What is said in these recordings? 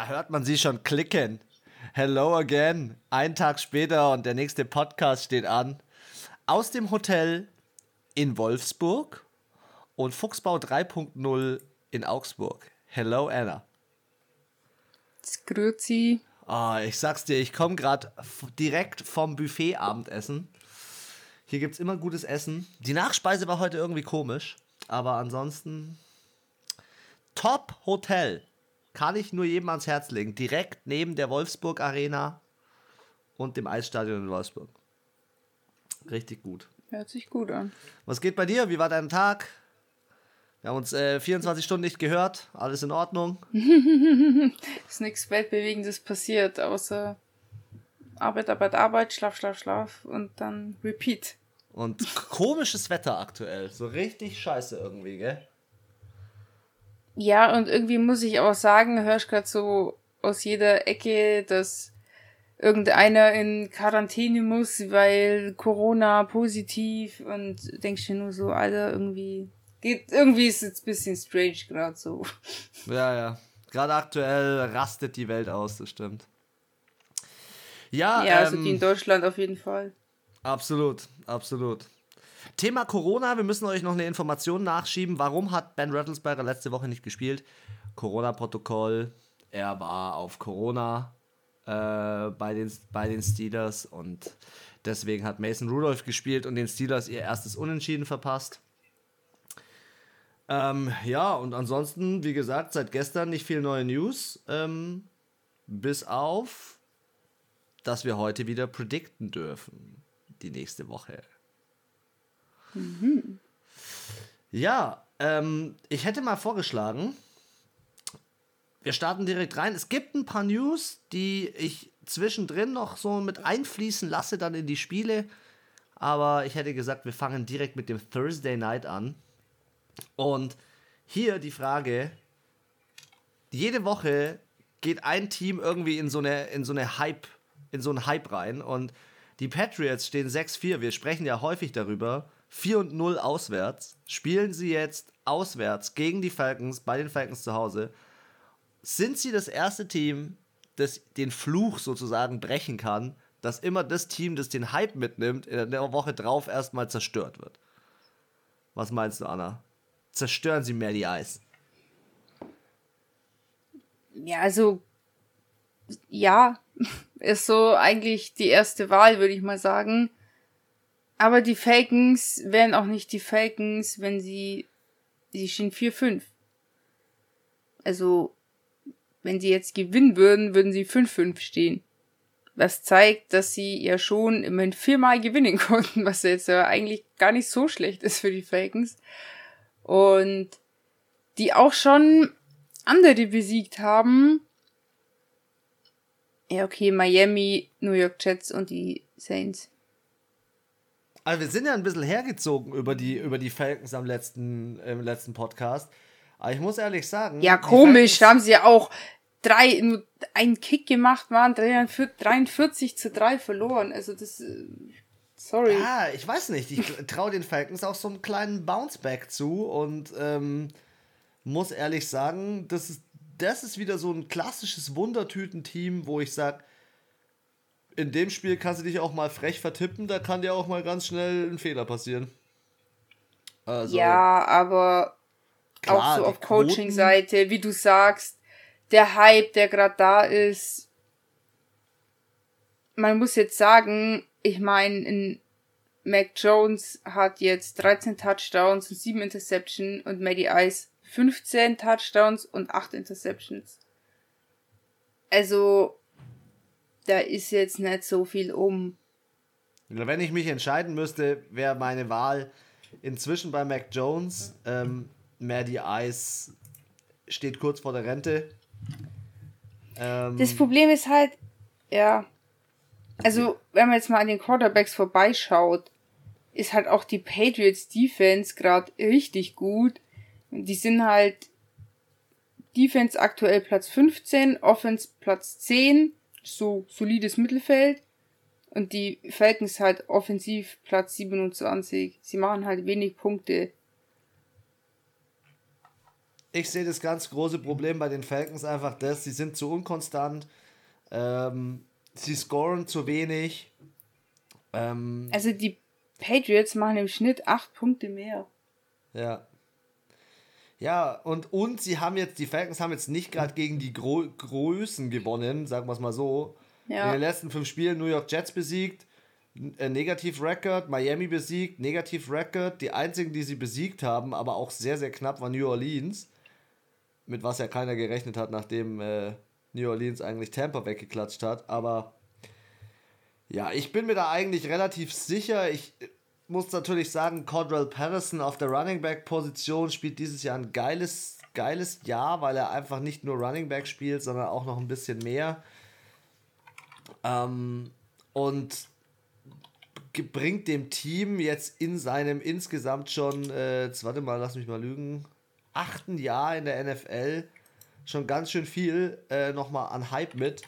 Da hört man sie schon klicken. Hello again. Ein Tag später und der nächste Podcast steht an. Aus dem Hotel in Wolfsburg und Fuchsbau 3.0 in Augsburg. Hello Anna. Grüezi. Oh, ich sag's dir, ich komme gerade direkt vom Buffet Abendessen. Hier gibt's immer gutes Essen. Die Nachspeise war heute irgendwie komisch, aber ansonsten Top Hotel. Kann ich nur jedem ans Herz legen. Direkt neben der Wolfsburg Arena und dem Eisstadion in Wolfsburg. Richtig gut. Hört sich gut an. Was geht bei dir? Wie war dein Tag? Wir haben uns äh, 24 Stunden nicht gehört. Alles in Ordnung? ist nichts Weltbewegendes passiert, außer Arbeit, Arbeit, Arbeit, Schlaf, Schlaf, Schlaf und dann Repeat. Und komisches Wetter aktuell. So richtig scheiße irgendwie, gell? Ja, und irgendwie muss ich auch sagen, hörst gerade so aus jeder Ecke, dass irgendeiner in Quarantäne muss, weil Corona positiv und denkst dir nur so, Alter, irgendwie geht, irgendwie ist es ein bisschen strange gerade so. Ja, ja. Gerade aktuell rastet die Welt aus, das stimmt. Ja, ja also ähm, die in Deutschland auf jeden Fall. Absolut, absolut. Thema Corona, wir müssen euch noch eine Information nachschieben. Warum hat Ben Rattlesberger letzte Woche nicht gespielt? Corona-Protokoll. Er war auf Corona äh, bei, den, bei den Steelers und deswegen hat Mason Rudolph gespielt und den Steelers ihr erstes Unentschieden verpasst. Ähm, ja, und ansonsten, wie gesagt, seit gestern nicht viel neue News. Ähm, bis auf, dass wir heute wieder predikten dürfen. Die nächste Woche. Mhm. Ja, ähm, ich hätte mal vorgeschlagen, wir starten direkt rein. Es gibt ein paar News, die ich zwischendrin noch so mit einfließen lasse, dann in die Spiele. Aber ich hätte gesagt, wir fangen direkt mit dem Thursday Night an. Und hier die Frage: Jede Woche geht ein Team irgendwie in so eine, in so eine Hype, in so einen Hype rein. Und die Patriots stehen 6-4. Wir sprechen ja häufig darüber. 4 und 0 auswärts. Spielen sie jetzt auswärts gegen die Falcons, bei den Falcons zu Hause. Sind sie das erste Team, das den Fluch sozusagen brechen kann, dass immer das Team, das den Hype mitnimmt, in der Woche drauf erstmal zerstört wird? Was meinst du, Anna? Zerstören sie mehr die Eis? Ja, also ja, ist so eigentlich die erste Wahl, würde ich mal sagen. Aber die Falcons wären auch nicht die Falcons, wenn sie, sie stehen 4-5. Also, wenn sie jetzt gewinnen würden, würden sie 5-5 stehen. Was zeigt, dass sie ja schon immerhin viermal gewinnen konnten, was jetzt ja eigentlich gar nicht so schlecht ist für die Falcons. Und die auch schon andere besiegt haben. Ja, okay, Miami, New York Jets und die Saints. Also wir sind ja ein bisschen hergezogen über die, über die Falcons am letzten, im letzten Podcast. Aber ich muss ehrlich sagen. Ja, komisch, da haben sie ja auch drei, nur einen Kick gemacht, waren 43 zu 3 verloren. Also das. Äh, sorry. Ja, ich weiß nicht. Ich traue den Falcons auch so einen kleinen Bounceback zu und ähm, muss ehrlich sagen, das ist, das ist wieder so ein klassisches Wundertüten-Team, wo ich sage, in dem Spiel kannst du dich auch mal frech vertippen, da kann dir auch mal ganz schnell ein Fehler passieren. Also, ja, aber klar, auch so auf Coaching-Seite, wie du sagst, der Hype, der gerade da ist. Man muss jetzt sagen, ich meine, Mac Jones hat jetzt 13 Touchdowns und 7 Interceptions und Maddie Ice 15 Touchdowns und 8 Interceptions. Also, da ist jetzt nicht so viel um. Wenn ich mich entscheiden müsste, wäre meine Wahl inzwischen bei Mac Jones. Ähm, Maddie Ice steht kurz vor der Rente. Ähm, das Problem ist halt, ja. Also, wenn man jetzt mal an den Quarterbacks vorbeischaut, ist halt auch die Patriots Defense gerade richtig gut. Die sind halt Defense aktuell Platz 15, Offense Platz 10 so solides Mittelfeld. Und die Falcons halt offensiv Platz 27. Sie machen halt wenig Punkte. ich sehe das ganz große Problem bei den Falcons einfach das, sie sind zu unkonstant, ähm, sie scoren zu wenig. Ähm, also die Patriots machen im Schnitt acht Punkte mehr. Ja. Ja, und, und sie haben jetzt, die Falcons haben jetzt nicht gerade gegen die Gro Größen gewonnen, sagen wir es mal so. Ja. In den letzten fünf Spielen New York Jets besiegt, äh, Negativ-Record, Miami besiegt, Negativ-Record. Die einzigen, die sie besiegt haben, aber auch sehr, sehr knapp, war New Orleans. Mit was ja keiner gerechnet hat, nachdem äh, New Orleans eigentlich Tampa weggeklatscht hat. Aber ja, ich bin mir da eigentlich relativ sicher. Ich muss natürlich sagen, Cordell Patterson auf der Running Back Position spielt dieses Jahr ein geiles, geiles Jahr, weil er einfach nicht nur Running Back spielt, sondern auch noch ein bisschen mehr. Ähm, und bringt dem Team jetzt in seinem insgesamt schon, äh, warte mal, lass mich mal lügen, achten Jahr in der NFL schon ganz schön viel äh, nochmal an Hype mit.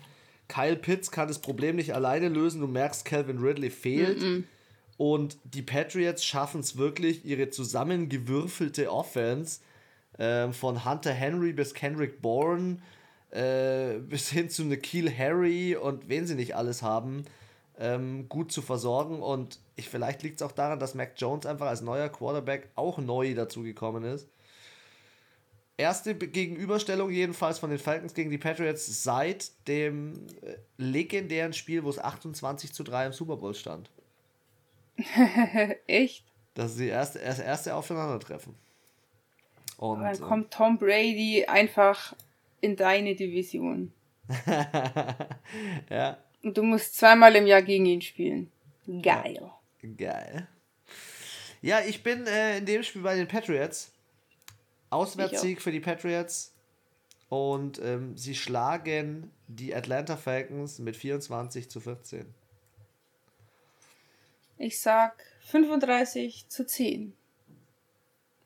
Kyle Pitts kann das Problem nicht alleine lösen. Du merkst, Calvin Ridley fehlt. Mm -mm. Und die Patriots schaffen es wirklich, ihre zusammengewürfelte Offense äh, von Hunter Henry bis Kendrick Bourne äh, bis hin zu Nikhil Harry und wen sie nicht alles haben, ähm, gut zu versorgen. Und ich, vielleicht liegt es auch daran, dass Mac Jones einfach als neuer Quarterback auch neu dazugekommen ist. Erste Gegenüberstellung jedenfalls von den Falcons gegen die Patriots seit dem äh, legendären Spiel, wo es 28 zu 3 im Super Bowl stand. Echt? Das ist die erste, das erste Aufeinandertreffen. Und, dann kommt Tom Brady einfach in deine Division. ja. Und du musst zweimal im Jahr gegen ihn spielen. Geil. Geil. Ja, ich bin äh, in dem Spiel bei den Patriots. Auswärtssieg für die Patriots. Und ähm, sie schlagen die Atlanta Falcons mit 24 zu 14. Ich sag 35 zu 10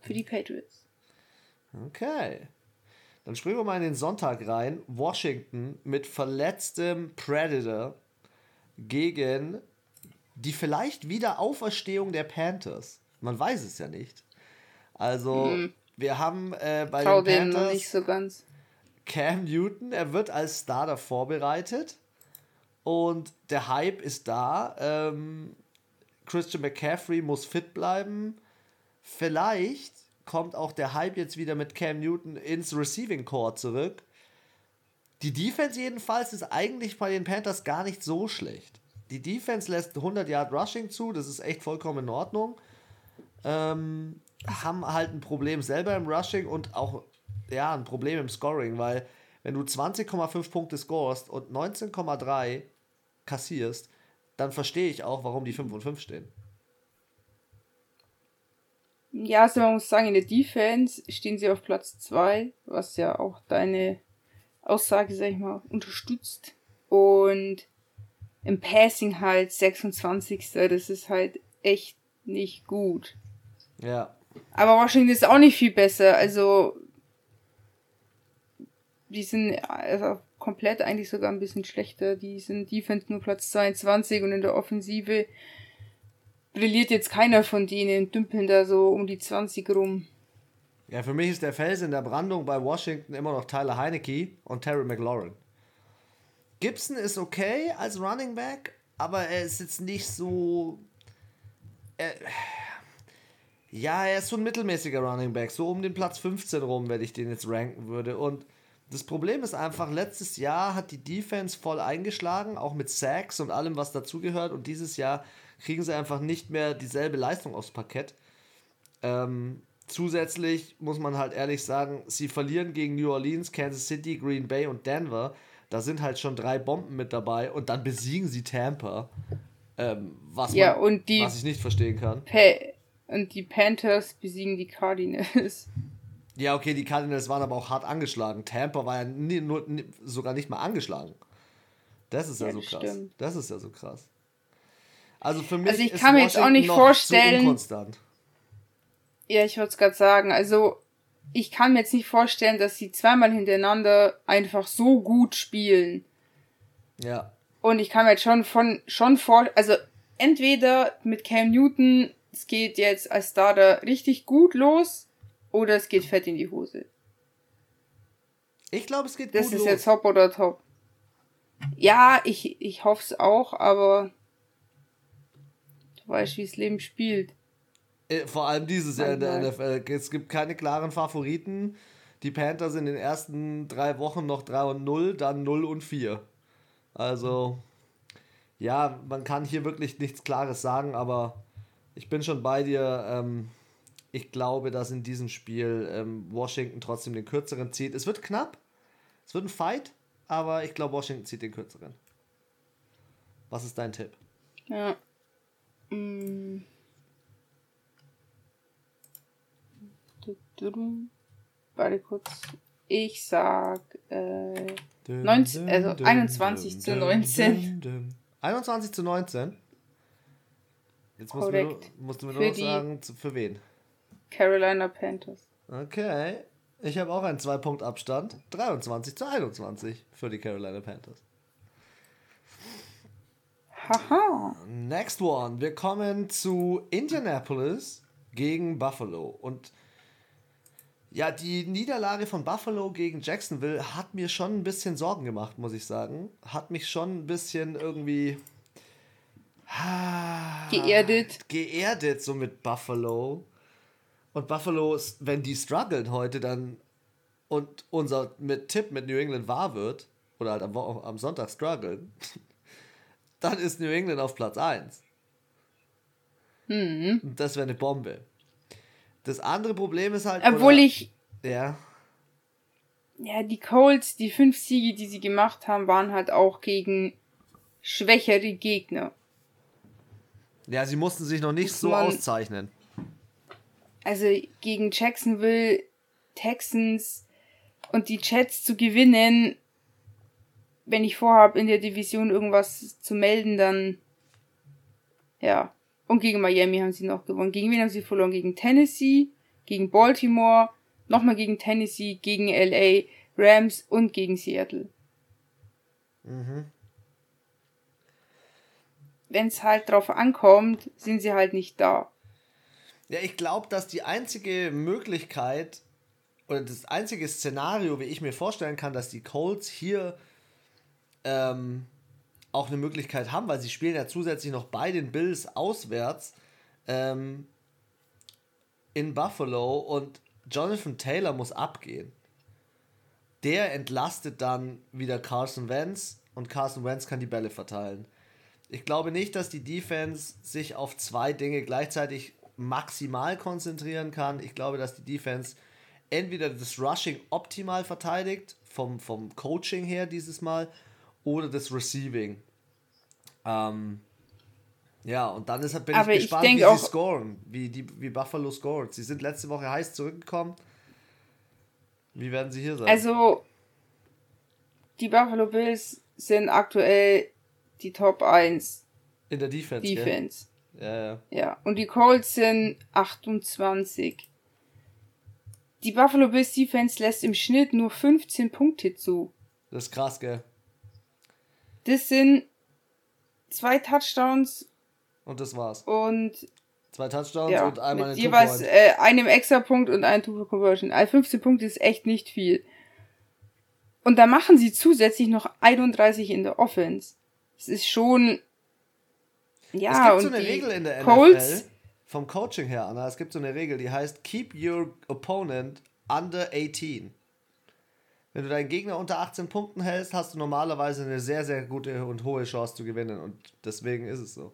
für die Patriots. Okay. Dann springen wir mal in den Sonntag rein. Washington mit verletztem Predator gegen die vielleicht Wiederauferstehung der Panthers. Man weiß es ja nicht. Also, mhm. wir haben äh, bei Trau den Panthers nicht so ganz. Cam Newton, er wird als Starter vorbereitet und der Hype ist da. Ähm, Christian McCaffrey muss fit bleiben. Vielleicht kommt auch der Hype jetzt wieder mit Cam Newton ins Receiving Core zurück. Die Defense jedenfalls ist eigentlich bei den Panthers gar nicht so schlecht. Die Defense lässt 100 Yard Rushing zu, das ist echt vollkommen in Ordnung. Ähm, haben halt ein Problem selber im Rushing und auch ja, ein Problem im Scoring, weil wenn du 20,5 Punkte scorest und 19,3 kassierst, dann verstehe ich auch, warum die 5 und 5 stehen. Ja, also man muss sagen, in der Defense stehen sie auf Platz 2, was ja auch deine Aussage, sag ich mal, unterstützt. Und im Passing halt 26. Das ist halt echt nicht gut. Ja. Aber Washington ist auch nicht viel besser. Also, die sind also komplett eigentlich sogar ein bisschen schlechter. Die sind Defense nur Platz 22 und in der Offensive brilliert jetzt keiner von denen, dümpeln da so um die 20 rum. Ja, für mich ist der Fels in der Brandung bei Washington immer noch Tyler Heinecke und Terry McLaurin. Gibson ist okay als Running Back, aber er ist jetzt nicht so. Er, ja, er ist so ein mittelmäßiger Running Back, so um den Platz 15 rum, wenn ich den jetzt ranken würde. Und das Problem ist einfach, letztes Jahr hat die Defense voll eingeschlagen, auch mit Sacks und allem, was dazugehört. Und dieses Jahr kriegen sie einfach nicht mehr dieselbe Leistung aufs Parkett. Ähm, zusätzlich muss man halt ehrlich sagen, sie verlieren gegen New Orleans, Kansas City, Green Bay und Denver. Da sind halt schon drei Bomben mit dabei und dann besiegen sie Tampa. Ähm, was, ja, man, und die was ich nicht verstehen kann. Pa und die Panthers besiegen die Cardinals. Ja, okay, die Cardinals waren aber auch hart angeschlagen. Tampa war ja nie, nur, nie, sogar nicht mal angeschlagen. Das ist ja, ja so krass. Stimmt. Das ist ja so krass. Also für mich also ich kann mir jetzt auch nicht vorstellen. Ja, ich wollte es gerade sagen. Also ich kann mir jetzt nicht vorstellen, dass sie zweimal hintereinander einfach so gut spielen. Ja. Und ich kann mir jetzt schon von schon vor, also entweder mit Cam Newton, es geht jetzt als Starter richtig gut los, oder es geht fett in die Hose. Ich glaube, es geht das ist los. jetzt Top oder Top. Ja, ich, ich hoffe es auch, aber du weißt, wie das Leben spielt. Äh, vor allem dieses Jahr in der NFL. Es gibt keine klaren Favoriten. Die Panthers in den ersten drei Wochen noch 3 und 0, dann 0 und 4. Also, ja, man kann hier wirklich nichts Klares sagen, aber ich bin schon bei dir. Ähm, ich glaube, dass in diesem Spiel ähm, Washington trotzdem den kürzeren zieht. Es wird knapp, es wird ein Fight, aber ich glaube, Washington zieht den kürzeren. Was ist dein Tipp? Ja. Mm. Warte kurz. Ich sag äh, 19, also 21 zu 19. 21 zu 19? Jetzt musst du, musst du mir nur noch sagen, für wen? Carolina Panthers. Okay. Ich habe auch einen 2-Punkt-Abstand. 23 zu 21 für die Carolina Panthers. Haha. Next one. Wir kommen zu Indianapolis gegen Buffalo. Und ja, die Niederlage von Buffalo gegen Jacksonville hat mir schon ein bisschen Sorgen gemacht, muss ich sagen. Hat mich schon ein bisschen irgendwie geerdet. Geerdet so mit Buffalo. Und Buffalo, wenn die strugglen heute, dann und unser mit Tipp mit New England wahr wird, oder halt am, am Sonntag strugglen, dann ist New England auf Platz 1. Mhm. Und das wäre eine Bombe. Das andere Problem ist halt. Obwohl oder, ich. Ja. Ja, die Colts, die fünf Siege, die sie gemacht haben, waren halt auch gegen schwächere Gegner. Ja, sie mussten sich noch nicht so auszeichnen. Also gegen Jacksonville, Texans und die Jets zu gewinnen, wenn ich vorhabe, in der Division irgendwas zu melden, dann ja. Und gegen Miami haben sie noch gewonnen. Gegen wen haben sie verloren? Gegen Tennessee, gegen Baltimore, nochmal gegen Tennessee, gegen LA, Rams und gegen Seattle. Mhm. Wenn es halt drauf ankommt, sind sie halt nicht da. Ja, ich glaube, dass die einzige Möglichkeit oder das einzige Szenario, wie ich mir vorstellen kann, dass die Colts hier ähm, auch eine Möglichkeit haben, weil sie spielen ja zusätzlich noch bei den Bills auswärts ähm, in Buffalo und Jonathan Taylor muss abgehen. Der entlastet dann wieder Carson Wentz und Carson Wentz kann die Bälle verteilen. Ich glaube nicht, dass die Defense sich auf zwei Dinge gleichzeitig maximal konzentrieren kann. Ich glaube, dass die Defense entweder das Rushing optimal verteidigt, vom, vom Coaching her dieses Mal, oder das Receiving. Ähm, ja, und dann ist, bin Aber ich gespannt, ich wie sie scoren, wie, die, wie Buffalo scored. Sie sind letzte Woche heiß zurückgekommen. Wie werden sie hier sein? Also, die Buffalo Bills sind aktuell die Top 1. In der Defense. Defense. Ja, ja. Ja, und die Colts sind 28. Die Buffalo Bills Defense lässt im Schnitt nur 15 Punkte zu. Das ist krass, gell? Das sind zwei Touchdowns. Und das war's. Und zwei Touchdowns ja, und einmal eine jeweils äh, einem Extra-Punkt und ein Two-Conversion. Also 15 Punkte ist echt nicht viel. Und da machen sie zusätzlich noch 31 in der Offense. Es ist schon ja, es gibt so eine Regel in der Colts, NFL vom Coaching her, Anna. Es gibt so eine Regel, die heißt Keep your opponent under 18. Wenn du deinen Gegner unter 18 Punkten hältst, hast du normalerweise eine sehr, sehr gute und hohe Chance zu gewinnen. Und deswegen ist es so.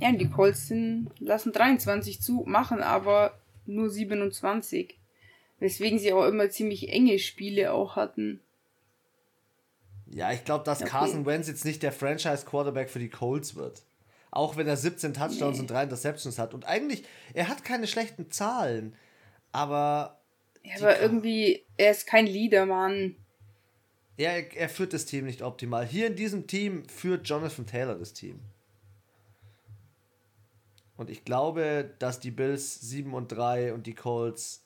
Ja, die Colts sind, lassen 23 zu, machen aber nur 27. Weswegen sie auch immer ziemlich enge Spiele auch hatten. Ja, ich glaube, dass okay. Carson Wentz jetzt nicht der Franchise-Quarterback für die Colts wird. Auch wenn er 17 Touchdowns nee. und 3 Interceptions hat. Und eigentlich, er hat keine schlechten Zahlen. Aber. Ja, aber irgendwie, er ist kein Leader-Mann. Ja, er, er führt das Team nicht optimal. Hier in diesem Team führt Jonathan Taylor das Team. Und ich glaube, dass die Bills 7 und 3 und die Colts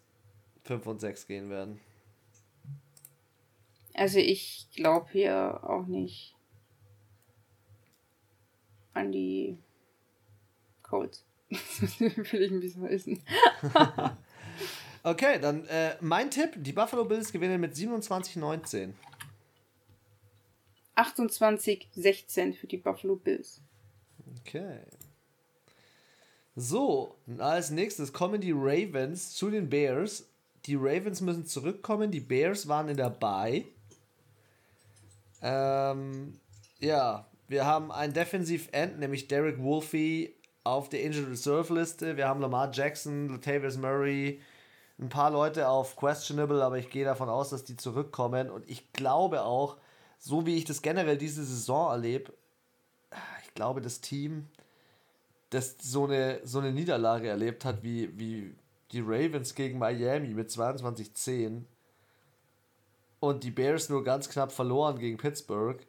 5 und 6 gehen werden. Also ich glaube hier auch nicht an die Codes. will ich ein bisschen wissen. Okay, dann äh, mein Tipp: Die Buffalo Bills gewinnen mit 27-19. 28-16 für die Buffalo Bills. Okay. So, als nächstes kommen die Ravens zu den Bears. Die Ravens müssen zurückkommen. Die Bears waren in der Bye. Ähm, ja, wir haben ein Defensive End, nämlich Derek Wolfe auf der Injured Reserve Liste. Wir haben Lamar Jackson, Latavius Murray, ein paar Leute auf Questionable, aber ich gehe davon aus, dass die zurückkommen. Und ich glaube auch, so wie ich das generell diese Saison erlebe, ich glaube, das Team, das so eine, so eine Niederlage erlebt hat, wie, wie die Ravens gegen Miami mit 22-10 und die Bears nur ganz knapp verloren gegen Pittsburgh.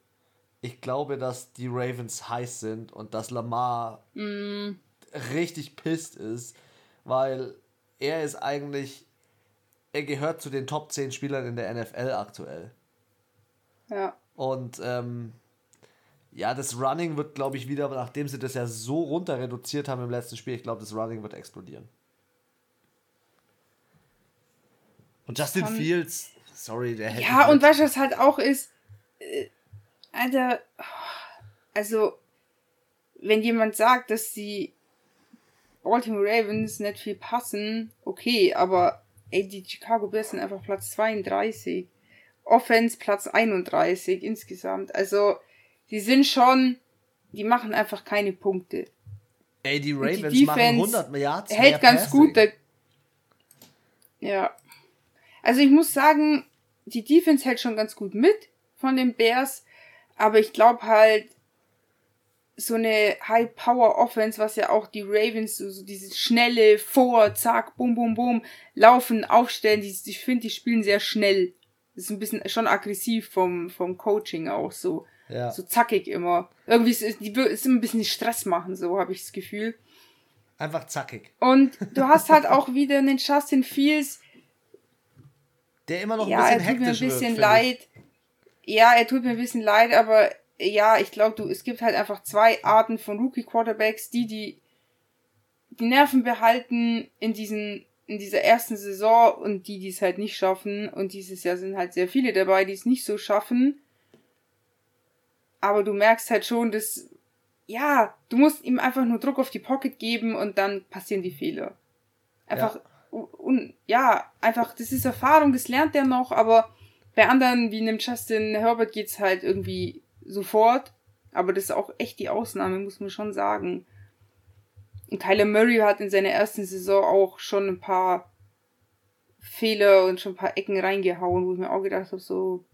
Ich glaube, dass die Ravens heiß sind und dass Lamar mm. richtig pisst ist, weil er ist eigentlich, er gehört zu den Top 10 Spielern in der NFL aktuell. Ja. Und ähm, ja, das Running wird, glaube ich, wieder, nachdem sie das ja so runter reduziert haben im letzten Spiel, ich glaube, das Running wird explodieren. Und Justin Fields, sorry, der hätte. Ja, und was halt auch ist, äh, Alter, also, wenn jemand sagt, dass die Baltimore Ravens nicht viel passen, okay, aber ey, die Chicago Bears sind einfach Platz 32. Offense Platz 31 insgesamt. Also, die sind schon, die machen einfach keine Punkte. Ey, die Ravens die machen 100 Yards hält ganz Passing. gut. Ja. Also ich muss sagen, die Defense hält schon ganz gut mit von den Bears, aber ich glaube halt, so eine High-Power-Offense, was ja auch die Ravens, so, so dieses schnelle Vor, zack, bum, bum, bum, laufen, aufstellen, die, ich finde, die spielen sehr schnell. Das ist ein bisschen schon aggressiv vom, vom Coaching auch so. Ja. So zackig immer. Irgendwie ist, die ist ein bisschen Stress machen, so habe ich das Gefühl. Einfach zackig. Und du hast halt auch wieder einen Justin Fields. Der immer noch ein ja, bisschen hektisch er tut mir ein bisschen wird, leid. Ja, er tut mir ein bisschen leid, aber ja, ich glaube, du, es gibt halt einfach zwei Arten von Rookie Quarterbacks, die die die Nerven behalten in diesen in dieser ersten Saison und die, die es halt nicht schaffen. Und dieses Jahr sind halt sehr viele dabei, die es nicht so schaffen. Aber du merkst halt schon, dass, ja, du musst ihm einfach nur Druck auf die Pocket geben und dann passieren die Fehler. Einfach, ja, un, ja einfach, das ist Erfahrung, das lernt er noch, aber bei anderen, wie einem Justin Herbert, geht's halt irgendwie sofort. Aber das ist auch echt die Ausnahme, muss man schon sagen. Und Kyler Murray hat in seiner ersten Saison auch schon ein paar Fehler und schon ein paar Ecken reingehauen, wo ich mir auch gedacht habe, so,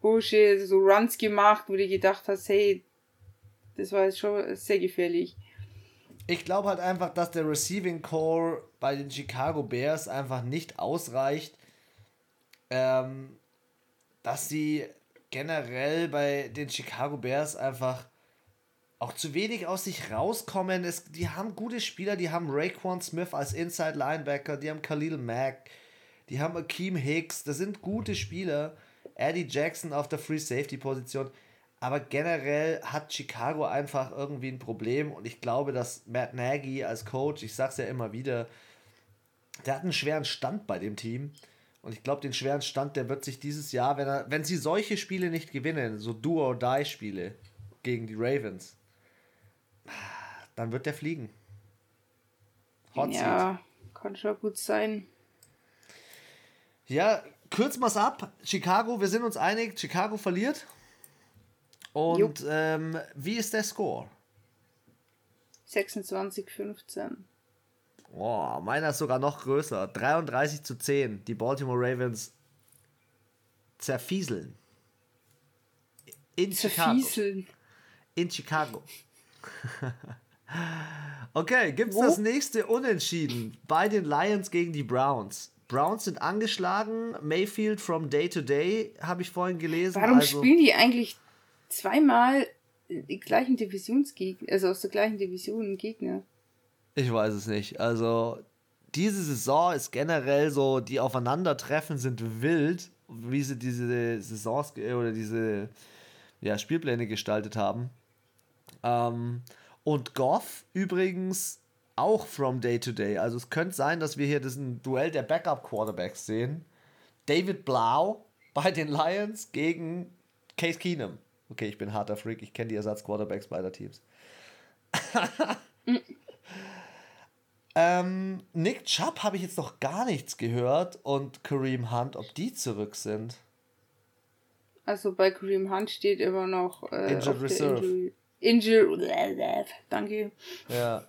Bullshit, so Runs gemacht, wo du gedacht hast, hey, das war jetzt schon sehr gefährlich. Ich glaube halt einfach, dass der Receiving Core bei den Chicago Bears einfach nicht ausreicht, ähm, dass sie generell bei den Chicago Bears einfach auch zu wenig aus sich rauskommen. Es, die haben gute Spieler, die haben Raekwon Smith als Inside Linebacker, die haben Khalil Mack, die haben Akeem Hicks, das sind gute Spieler. Eddie Jackson auf der Free Safety Position. Aber generell hat Chicago einfach irgendwie ein Problem und ich glaube, dass Matt Nagy als Coach, ich sag's ja immer wieder, der hat einen schweren Stand bei dem Team. Und ich glaube, den schweren Stand, der wird sich dieses Jahr, wenn er, wenn sie solche Spiele nicht gewinnen, so Do-or-Die-Spiele gegen die Ravens, dann wird der fliegen. Hot ja, seat. kann schon gut sein. Ja, kürzen wir es ab. Chicago, wir sind uns einig, Chicago verliert. Und ähm, wie ist der Score? 26, 15. Oh, meiner ist sogar noch größer. 33 zu 10. Die Baltimore Ravens zerfieseln. In Zerfieseln. Chicago. In Chicago. okay, gibt es das nächste Unentschieden bei den Lions gegen die Browns? Browns sind angeschlagen. Mayfield from Day to Day habe ich vorhin gelesen. Warum also, spielen die eigentlich zweimal die gleichen Divisionsgegner, also aus der gleichen Division Gegner? Ich weiß es nicht. Also diese Saison ist generell so, die Aufeinandertreffen sind wild, wie sie diese Saisons oder diese ja, Spielpläne gestaltet haben. Ähm, und Goff übrigens auch from day to day. Also es könnte sein, dass wir hier diesen Duell der Backup Quarterbacks sehen. David Blau bei den Lions gegen Case Keenum. Okay, ich bin harter Freak, ich kenne die Ersatz-Quarterbacks beider Teams. ähm, Nick Chubb habe ich jetzt noch gar nichts gehört und Kareem Hunt, ob die zurück sind. Also bei Kareem Hunt steht immer noch äh, Injured Reserve. Injured, Injured, danke. Ja.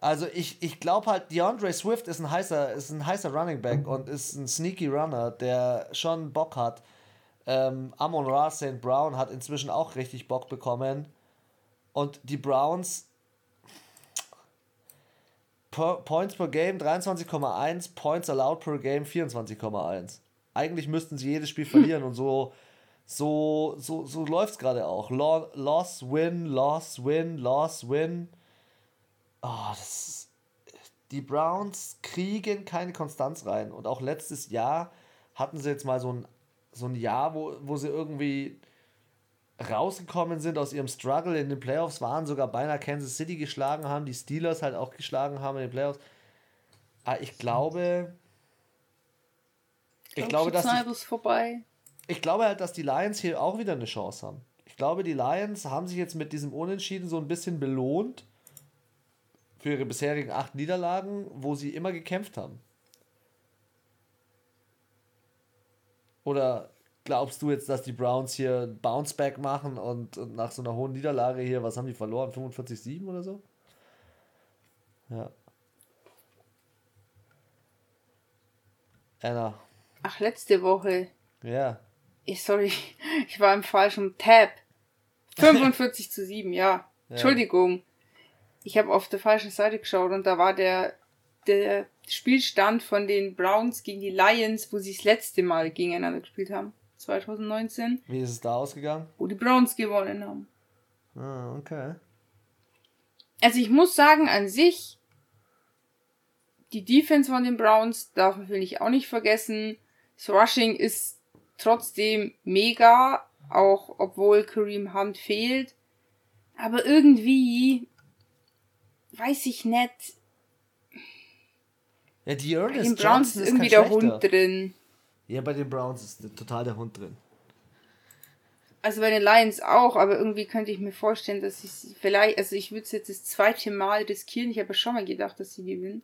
Also ich, ich glaube halt, DeAndre Swift ist ein heißer, ist ein heißer Running Back und ist ein sneaky Runner, der schon Bock hat. Ähm, Amon Ra St. Brown hat inzwischen auch richtig Bock bekommen. Und die Browns Points per Game 23,1, Points allowed per Game 24,1. Eigentlich müssten sie jedes Spiel verlieren und so so so so läuft's gerade auch. Loss, win, loss, win, loss, win. Oh, das die Browns kriegen keine Konstanz rein. Und auch letztes Jahr hatten sie jetzt mal so ein, so ein Jahr, wo, wo sie irgendwie rausgekommen sind aus ihrem Struggle in den Playoffs, waren sogar beinahe Kansas City geschlagen haben, die Steelers halt auch geschlagen haben in den Playoffs. Aber ich glaube, ich, ich glaube, dass die, vorbei. ich glaube halt, dass die Lions hier auch wieder eine Chance haben. Ich glaube, die Lions haben sich jetzt mit diesem Unentschieden so ein bisschen belohnt für ihre bisherigen acht Niederlagen, wo sie immer gekämpft haben? Oder glaubst du jetzt, dass die Browns hier Bounceback machen und, und nach so einer hohen Niederlage hier, was haben die verloren? 45-7 oder so? Ja. Anna. Ach, letzte Woche. Ja. Ich, sorry, ich war im falschen Tab. 45 zu 7, ja. ja. Entschuldigung ich habe auf der falschen Seite geschaut und da war der, der Spielstand von den Browns gegen die Lions, wo sie das letzte Mal gegeneinander gespielt haben. 2019. Wie ist es da ausgegangen? Wo die Browns gewonnen haben. Ah, okay. Also ich muss sagen, an sich, die Defense von den Browns darf man, finde ich, auch nicht vergessen. Das Rushing ist trotzdem mega, auch obwohl Kareem Hunt fehlt. Aber irgendwie weiß ich nicht. Ja, die bei den Browns ist irgendwie der Hund drin. Ja, bei den Browns ist total der Hund drin. Also bei den Lions auch, aber irgendwie könnte ich mir vorstellen, dass ich vielleicht, also ich würde es jetzt das zweite Mal riskieren. Ich habe schon mal gedacht, dass sie gewinnen.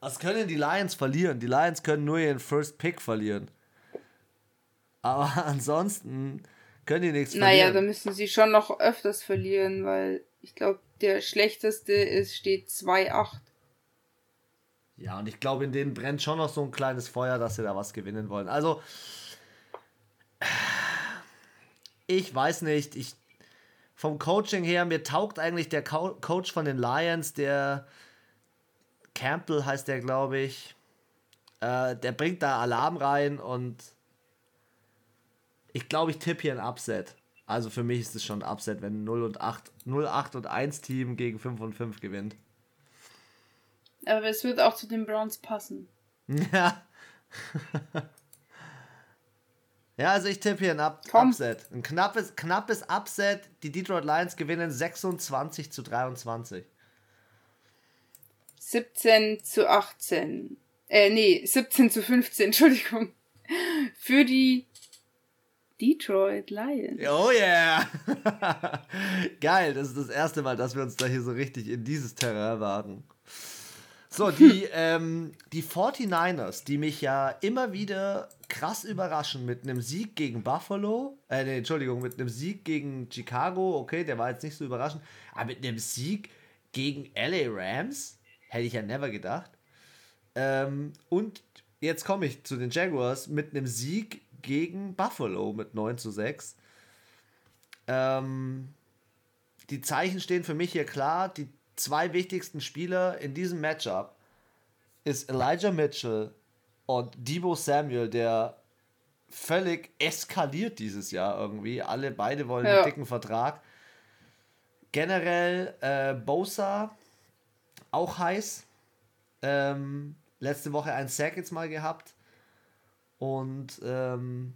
Was können die Lions verlieren? Die Lions können nur ihren First Pick verlieren. Aber ansonsten können die nichts verlieren. Naja, da müssen sie schon noch öfters verlieren, weil ich glaube, der schlechteste ist, steht 2,8. Ja, und ich glaube, in denen brennt schon noch so ein kleines Feuer, dass sie da was gewinnen wollen. Also, ich weiß nicht, ich vom Coaching her, mir taugt eigentlich der Co Coach von den Lions, der Campbell heißt der, glaube ich. Äh, der bringt da Alarm rein und ich glaube, ich tippe hier ein Upset. Also für mich ist es schon ein Upset, wenn 0 und 8, 0, 8 und 1 Team gegen 5 und 5 gewinnt. Aber es wird auch zu den Browns passen. Ja. ja, also ich tippe hier ein Up Komm. Upset. Ein knappes, knappes Upset. Die Detroit Lions gewinnen 26 zu 23. 17 zu 18. Äh, nee, 17 zu 15, Entschuldigung. Für die Detroit Lions. Oh yeah! Geil, das ist das erste Mal, dass wir uns da hier so richtig in dieses Terrain wagen. So, die, ähm, die 49ers, die mich ja immer wieder krass überraschen mit einem Sieg gegen Buffalo, äh, nee, Entschuldigung, mit einem Sieg gegen Chicago, okay, der war jetzt nicht so überraschend, aber mit einem Sieg gegen LA Rams, hätte ich ja never gedacht. Ähm, und jetzt komme ich zu den Jaguars mit einem Sieg gegen Buffalo mit 9 zu 6. Ähm, die Zeichen stehen für mich hier klar. Die zwei wichtigsten Spieler in diesem Matchup ist Elijah Mitchell und Debo Samuel, der völlig eskaliert dieses Jahr irgendwie. Alle beide wollen ja. einen dicken Vertrag. Generell äh, Bosa auch heiß. Ähm, letzte Woche ein Sack jetzt mal gehabt. Und ähm,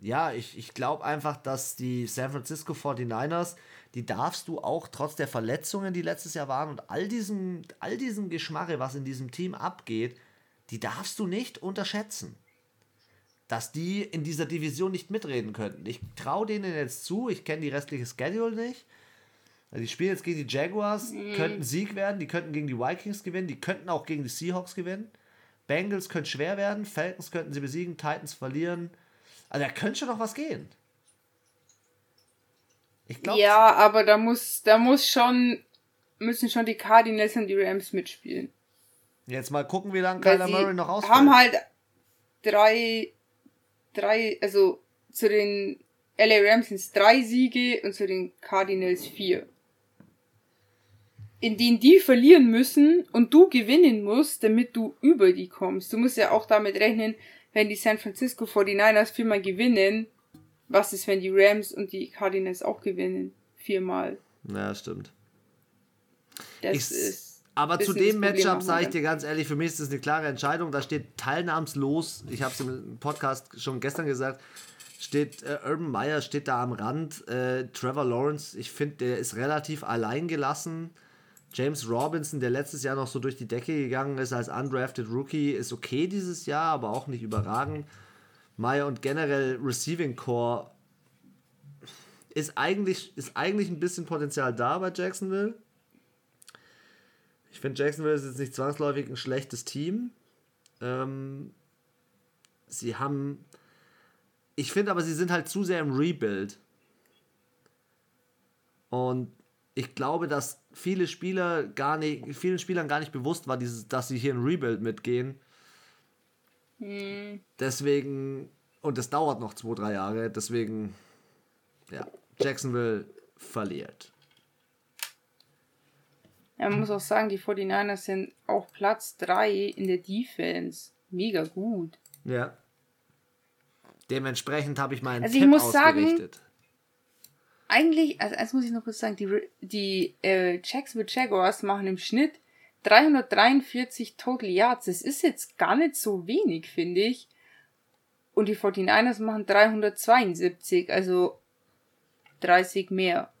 ja, ich, ich glaube einfach, dass die San Francisco 49ers, die darfst du auch trotz der Verletzungen, die letztes Jahr waren und all diesem, all diesem Geschmarre, was in diesem Team abgeht, die darfst du nicht unterschätzen. Dass die in dieser Division nicht mitreden könnten. Ich traue denen jetzt zu, ich kenne die restliche Schedule nicht. Also die spielen jetzt gegen die Jaguars, mhm. könnten Sieg werden, die könnten gegen die Vikings gewinnen, die könnten auch gegen die Seahawks gewinnen. Bengals könnte schwer werden, Falcons könnten sie besiegen, Titans verlieren. Also da könnte schon noch was gehen. Ich glaube. Ja, aber da muss, da muss schon, müssen schon die Cardinals und die Rams mitspielen. Jetzt mal gucken, wie lange Kyler Murray noch ausfällt. haben halt drei, drei, also zu den LA Rams sind es drei Siege und zu den Cardinals vier. In denen die verlieren müssen und du gewinnen musst, damit du über die kommst. Du musst ja auch damit rechnen, wenn die San Francisco 49ers viermal gewinnen, was ist, wenn die Rams und die Cardinals auch gewinnen? Viermal. Ja, stimmt. Das ich, ist. Aber zu dem Matchup sage ich dir ganz ehrlich, für mich ist das eine klare Entscheidung. Da steht teilnahmslos, ich habe es im Podcast schon gestern gesagt, steht äh, Urban Meyer steht da am Rand. Äh, Trevor Lawrence, ich finde, der ist relativ allein gelassen. James Robinson, der letztes Jahr noch so durch die Decke gegangen ist als undrafted Rookie, ist okay dieses Jahr, aber auch nicht überragend. Meyer und generell Receiving Core ist eigentlich, ist eigentlich ein bisschen Potenzial da bei Jacksonville. Ich finde, Jacksonville ist jetzt nicht zwangsläufig ein schlechtes Team. Ähm, sie haben. Ich finde aber, sie sind halt zu sehr im Rebuild. Und ich glaube, dass viele Spieler gar nicht, vielen Spielern gar nicht bewusst war, dieses, dass sie hier ein Rebuild mitgehen. Hm. Deswegen, und das dauert noch zwei, drei Jahre, deswegen, ja, Jacksonville verliert. Ja, man muss auch sagen, die 49ers sind auch Platz 3 in der Defense. Mega gut. Ja. Dementsprechend habe ich meinen also Tipp ich muss ausgerichtet. Sagen, eigentlich, also eins muss ich noch kurz sagen, die, die äh, Jacksonville Jaguars machen im Schnitt 343 Total Yards. Das ist jetzt gar nicht so wenig, finde ich. Und die 49ers machen 372, also 30 mehr.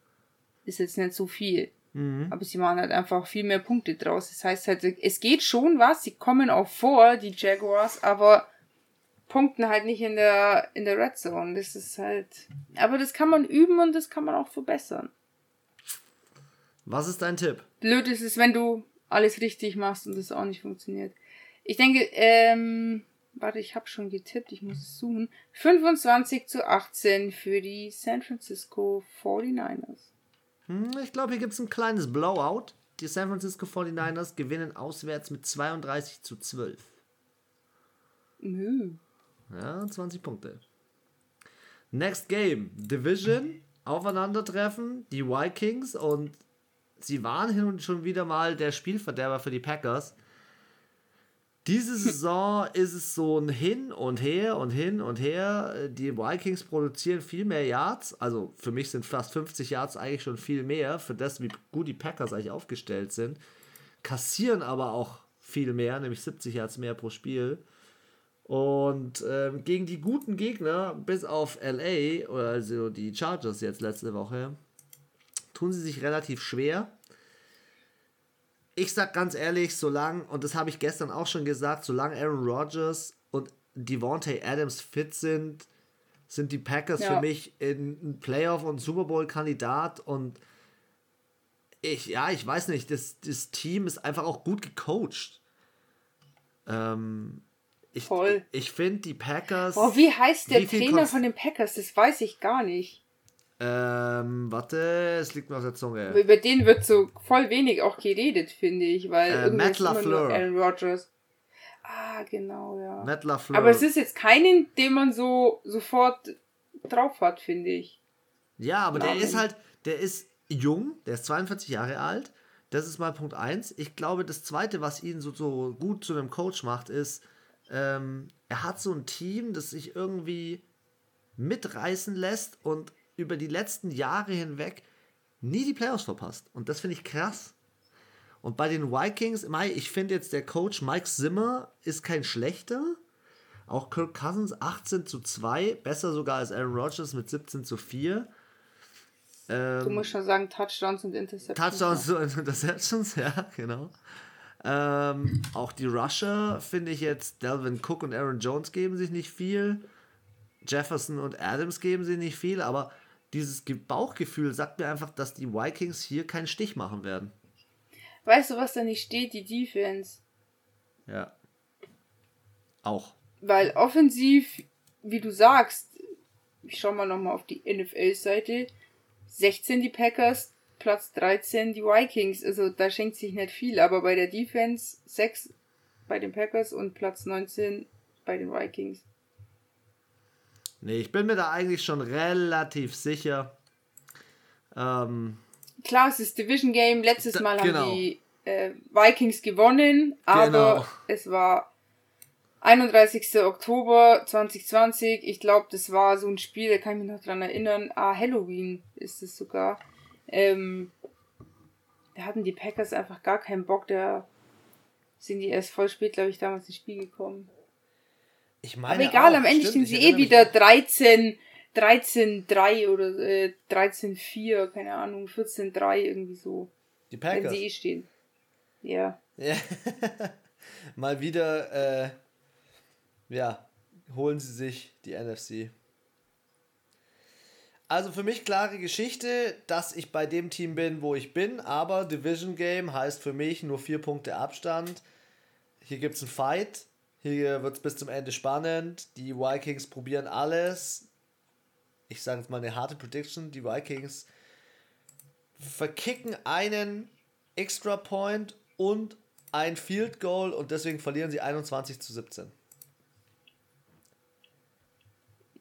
Ist jetzt nicht so viel. Mhm. Aber sie machen halt einfach viel mehr Punkte draus. Das heißt halt, es geht schon was. Sie kommen auch vor, die Jaguars, aber punkten halt nicht in der, in der Red Zone. Das ist halt. Aber das kann man üben und das kann man auch verbessern. Was ist dein Tipp? Blöd ist es, wenn du alles richtig machst und das auch nicht funktioniert. Ich denke, ähm, warte, ich habe schon getippt, ich muss es suchen. 25 zu 18 für die San Francisco 49ers. Hm, ich glaube, hier gibt es ein kleines Blowout. Die San Francisco 49ers gewinnen auswärts mit 32 zu 12. Nö. Ja, 20 Punkte. Next Game. Division. Aufeinandertreffen. Die Vikings und sie waren hin und schon wieder mal der Spielverderber für die Packers. Diese Saison ist es so ein Hin und Her und Hin und Her. Die Vikings produzieren viel mehr Yards. Also für mich sind fast 50 Yards eigentlich schon viel mehr, für das, wie gut die Packers eigentlich aufgestellt sind. Kassieren aber auch viel mehr, nämlich 70 Yards mehr pro Spiel. Und ähm, gegen die guten Gegner, bis auf LA, also die Chargers jetzt letzte Woche, tun sie sich relativ schwer ich sag ganz ehrlich, solange, und das habe ich gestern auch schon gesagt, solange Aaron Rodgers und Devontae Adams fit sind, sind die Packers ja. für mich ein Playoff- und Super Bowl-Kandidat und ich, ja, ich weiß nicht, das, das Team ist einfach auch gut gecoacht. Ähm, ich, Voll. Ich finde die Packers. Oh, wie heißt der Trainer von den Packers? Das weiß ich gar nicht. Ähm, warte, es liegt mir auf der Zunge. Über den wird so voll wenig auch geredet, finde ich, weil äh, Matt LaFleur. Aaron Rodgers. Ah, genau, ja. Matt LaFleur. Aber es ist jetzt keinen, den man so sofort drauf hat, finde ich. Ja, aber Namen. der ist halt, der ist jung, der ist 42 Jahre alt. Das ist mal Punkt 1. Ich glaube, das Zweite, was ihn so, so gut zu einem Coach macht, ist, ähm, er hat so ein Team, das sich irgendwie mitreißen lässt und über die letzten Jahre hinweg nie die Playoffs verpasst. Und das finde ich krass. Und bei den Vikings, ich finde jetzt der Coach Mike Zimmer ist kein schlechter. Auch Kirk Cousins 18 zu 2, besser sogar als Aaron Rodgers mit 17 zu 4. Ähm, du musst schon sagen Touchdowns und Interceptions. Touchdowns und Interceptions, ja, genau. Ähm, auch die Rusher finde ich jetzt, Delvin Cook und Aaron Jones geben sich nicht viel. Jefferson und Adams geben sich nicht viel, aber dieses Bauchgefühl sagt mir einfach, dass die Vikings hier keinen Stich machen werden. Weißt du, was da nicht steht? Die Defense. Ja. Auch. Weil offensiv, wie du sagst, ich schau mal nochmal auf die NFL-Seite, 16 die Packers, Platz 13 die Vikings. Also da schenkt sich nicht viel, aber bei der Defense 6 bei den Packers und Platz 19 bei den Vikings. Nee, ich bin mir da eigentlich schon relativ sicher. Ähm, Klar, es ist Division Game. Letztes Mal da, genau. haben die äh, Vikings gewonnen, aber genau. es war 31. Oktober 2020. Ich glaube, das war so ein Spiel, da kann ich mich noch dran erinnern. Ah, Halloween ist es sogar. Ähm, da hatten die Packers einfach gar keinen Bock. Da sind die erst voll spät, glaube ich, damals ins Spiel gekommen. Ich meine Aber egal, auch, am Ende stehen sie eh wieder 13, 13-3 oder äh, 13-4, keine Ahnung, 14-3 irgendwie so. Die Packers. Wenn sie eh stehen. Ja. ja. Mal wieder, äh, ja, holen sie sich die NFC. Also für mich klare Geschichte, dass ich bei dem Team bin, wo ich bin, aber Division Game heißt für mich nur vier Punkte Abstand. Hier gibt es einen Fight. Hier wird es bis zum Ende spannend. Die Vikings probieren alles. Ich sage jetzt mal eine harte Prediction. Die Vikings verkicken einen Extra Point und ein Field Goal und deswegen verlieren sie 21 zu 17.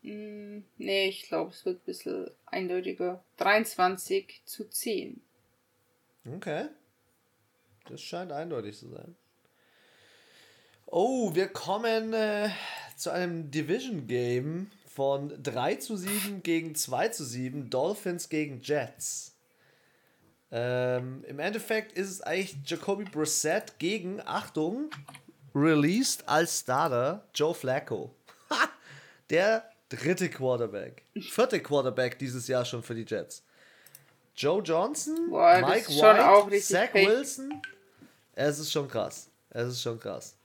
Mm, nee, ich glaube, es wird ein bisschen eindeutiger. 23 zu 10. Okay. Das scheint eindeutig zu sein. Oh, wir kommen äh, zu einem Division Game von 3 zu 7 gegen 2 zu 7. Dolphins gegen Jets. Ähm, Im Endeffekt ist es eigentlich Jacoby Brissett gegen, Achtung, released als Starter Joe Flacco. Der dritte Quarterback. Vierte Quarterback dieses Jahr schon für die Jets. Joe Johnson, Boah, Mike White, Zach Wilson. Es ist schon krass. Es ist schon krass.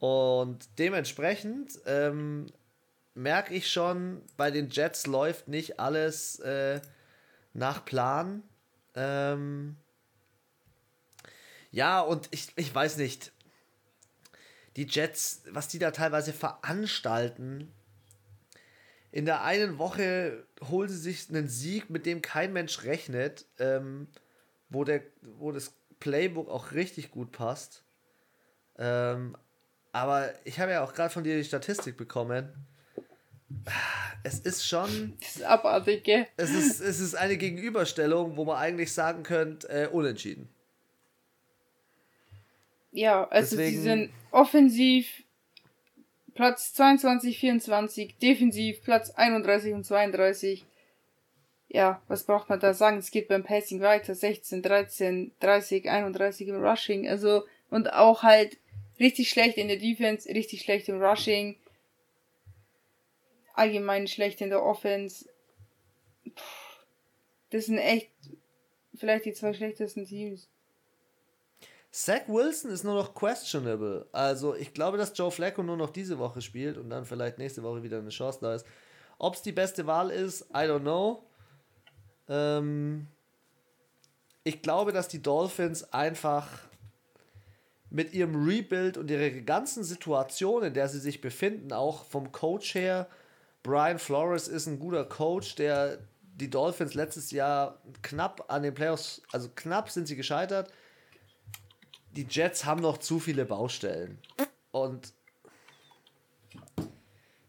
Und dementsprechend ähm, merke ich schon, bei den Jets läuft nicht alles äh, nach Plan. Ähm, ja, und ich, ich weiß nicht. Die Jets, was die da teilweise veranstalten, in der einen Woche holen sie sich einen Sieg, mit dem kein Mensch rechnet, ähm, wo, der, wo das Playbook auch richtig gut passt. Ähm, aber ich habe ja auch gerade von dir die Statistik bekommen. Es ist schon. Das ist abartig, gell? Es ist, es ist eine Gegenüberstellung, wo man eigentlich sagen könnte, äh, unentschieden. Ja, also Deswegen, sie sind offensiv Platz 22, 24, defensiv Platz 31 und 32. Ja, was braucht man da sagen? Es geht beim Passing weiter. 16, 13, 30, 31 im Rushing. Also, und auch halt richtig schlecht in der Defense, richtig schlecht im Rushing, allgemein schlecht in der Offense. Puh, das sind echt vielleicht die zwei schlechtesten Teams. Zach Wilson ist nur noch questionable. Also ich glaube, dass Joe Flacco nur noch diese Woche spielt und dann vielleicht nächste Woche wieder eine Chance da ist. Ob es die beste Wahl ist, I don't know. Ähm ich glaube, dass die Dolphins einfach mit ihrem Rebuild und ihrer ganzen Situation, in der sie sich befinden, auch vom Coach her. Brian Flores ist ein guter Coach, der die Dolphins letztes Jahr knapp an den Playoffs, also knapp sind sie gescheitert. Die Jets haben noch zu viele Baustellen. Und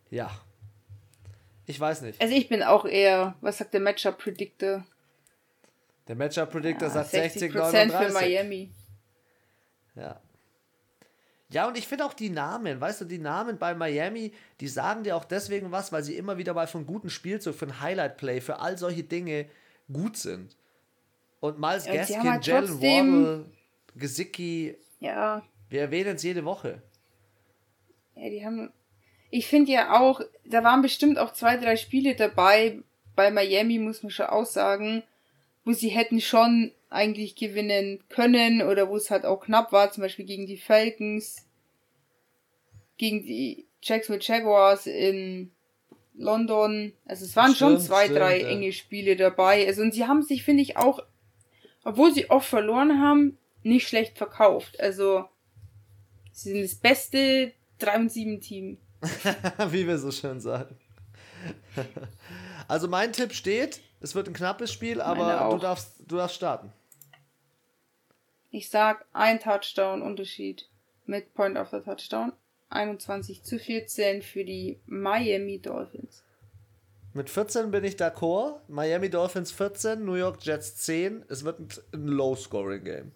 ja. Ich weiß nicht. Also ich bin auch eher, was sagt der Matchup Predictor? Der Matchup Predictor ja, sagt 60, 39. für Miami. Ja. Ja, und ich finde auch die Namen, weißt du, die Namen bei Miami, die sagen dir auch deswegen was, weil sie immer wieder mal von guten Spielzug, für ein Highlight-Play, für all solche Dinge gut sind. Und Miles ja, Gaskin, halt Jalen Waddle, Gesicki, ja. wir erwähnen es jede Woche. Ja, die haben, ich finde ja auch, da waren bestimmt auch zwei, drei Spiele dabei, bei Miami muss man schon aussagen, wo sie hätten schon eigentlich gewinnen können oder wo es halt auch knapp war, zum Beispiel gegen die Falcons, gegen die Jacksonville Jaguars in London. Also es waren stimmt, schon zwei, stimmt, drei ja. enge Spiele dabei. Also und sie haben sich, finde ich, auch, obwohl sie oft verloren haben, nicht schlecht verkauft. Also sie sind das beste 3 und 7 Team. Wie wir so schön sagen. also mein Tipp steht, es wird ein knappes Spiel, aber du darfst, du darfst starten. Ich sag ein Touchdown Unterschied mit Point of the Touchdown. 21 zu 14 für die Miami Dolphins. Mit 14 bin ich d'accord. Miami Dolphins 14, New York Jets 10. Es wird ein Low-Scoring-Game.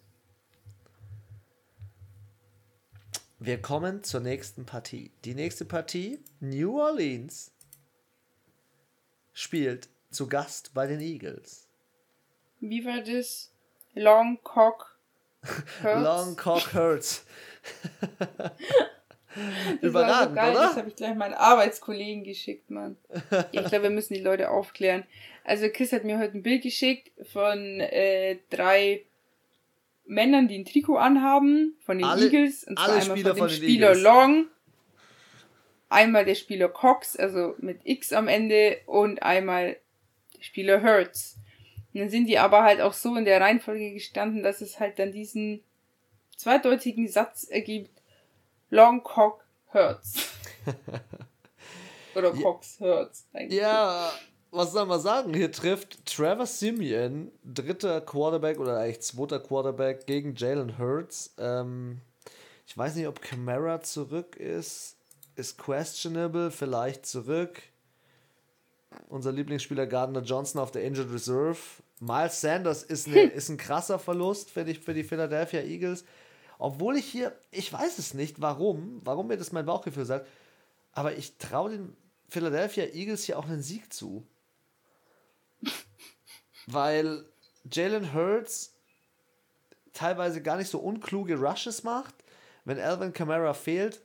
Wir kommen zur nächsten Partie. Die nächste Partie, New Orleans, spielt zu Gast bei den Eagles. Wie war das? Long Cock Hurts? Long Cock Hurts. Das Überragend, so geil, oder? Das habe ich gleich meinen Arbeitskollegen geschickt, Mann. Ja, ich glaube, wir müssen die Leute aufklären. Also Chris hat mir heute ein Bild geschickt von äh, drei Männern, die ein Trikot anhaben, von den alle, Eagles. Und zwar einmal Spieler von dem von Spieler Eagles. Long, einmal der Spieler Cox, also mit X am Ende, und einmal der Spieler Hertz. Und dann sind die aber halt auch so in der Reihenfolge gestanden, dass es halt dann diesen zweideutigen Satz ergibt, Long Cock Hurts. Oder Cox Hurts. Eigentlich. Ja, was soll man sagen? Hier trifft Trevor Simeon, dritter Quarterback oder eigentlich zweiter Quarterback gegen Jalen Hurts. Ähm, ich weiß nicht, ob Camara zurück ist. Ist questionable, vielleicht zurück. Unser Lieblingsspieler Gardner Johnson auf der Injured Reserve. Miles Sanders ist, eine, ist ein krasser Verlust für die, für die Philadelphia Eagles. Obwohl ich hier, ich weiß es nicht, warum, warum mir das mein Bauchgefühl sagt, aber ich traue den Philadelphia Eagles hier auch einen Sieg zu. Weil Jalen Hurts teilweise gar nicht so unkluge Rushes macht. Wenn Alvin Kamara fehlt,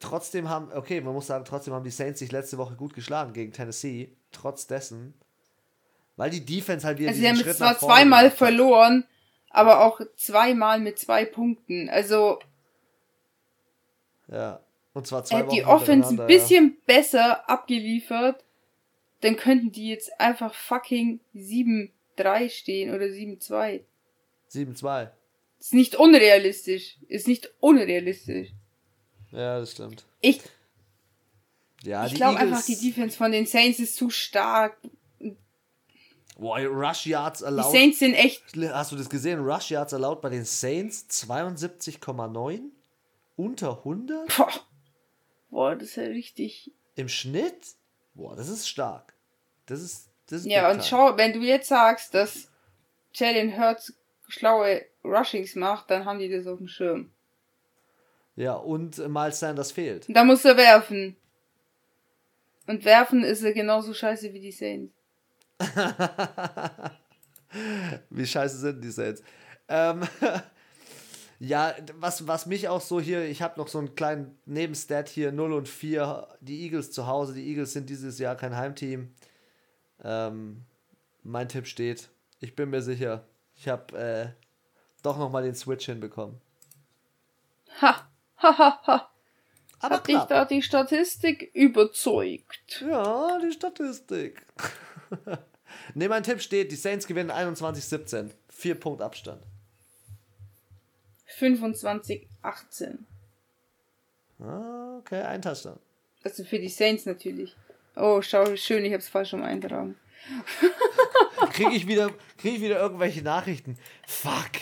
trotzdem haben, okay, man muss sagen, trotzdem haben die Saints sich letzte Woche gut geschlagen gegen Tennessee, trotz dessen. Weil die Defense halt wieder also sie haben Schritt zwar zweimal verloren, aber auch zweimal mit zwei Punkten. Also. Ja. Und zwar zwei Wochen Die Offense ein bisschen ja. besser abgeliefert, dann könnten die jetzt einfach fucking 7-3 stehen oder 7-2. 7-2. Ist nicht unrealistisch. Ist nicht unrealistisch. Ja, das stimmt. Ich. Ja, ich glaube einfach, die Defense von den Saints ist zu stark. Boah, Rush Yards allowed. Die Saints sind echt. Hast du das gesehen? Rush Yards allowed bei den Saints 72,9? Unter 100? Boah. Boah, das ist ja richtig. Im Schnitt? Boah, das ist stark. Das ist. Das ist ja, und schau, wenn du jetzt sagst, dass Jalen Hurts schlaue Rushings macht, dann haben die das auf dem Schirm. Ja, und Miles Sanders fehlt. Da muss er werfen. Und werfen ist er genauso scheiße wie die Saints. Wie scheiße sind die Saints? Ähm, ja, was, was mich auch so hier, ich habe noch so einen kleinen Nebenstat hier, 0 und 4, die Eagles zu Hause. Die Eagles sind dieses Jahr kein Heimteam. Ähm, mein Tipp steht, ich bin mir sicher, ich habe äh, doch nochmal den Switch hinbekommen. Ha, ha, ha, ha. Aber Hat dich da die Statistik überzeugt? Ja, die Statistik. ne, mein Tipp steht, die Saints gewinnen 21-17. Vier Punkt Abstand. 25-18. Ah, okay, ein Touchdown. Also für die Saints natürlich. Oh, schau, schön, ich hab's falsch um eintragen. krieg ich wieder, krieg ich wieder irgendwelche Nachrichten. Fuck.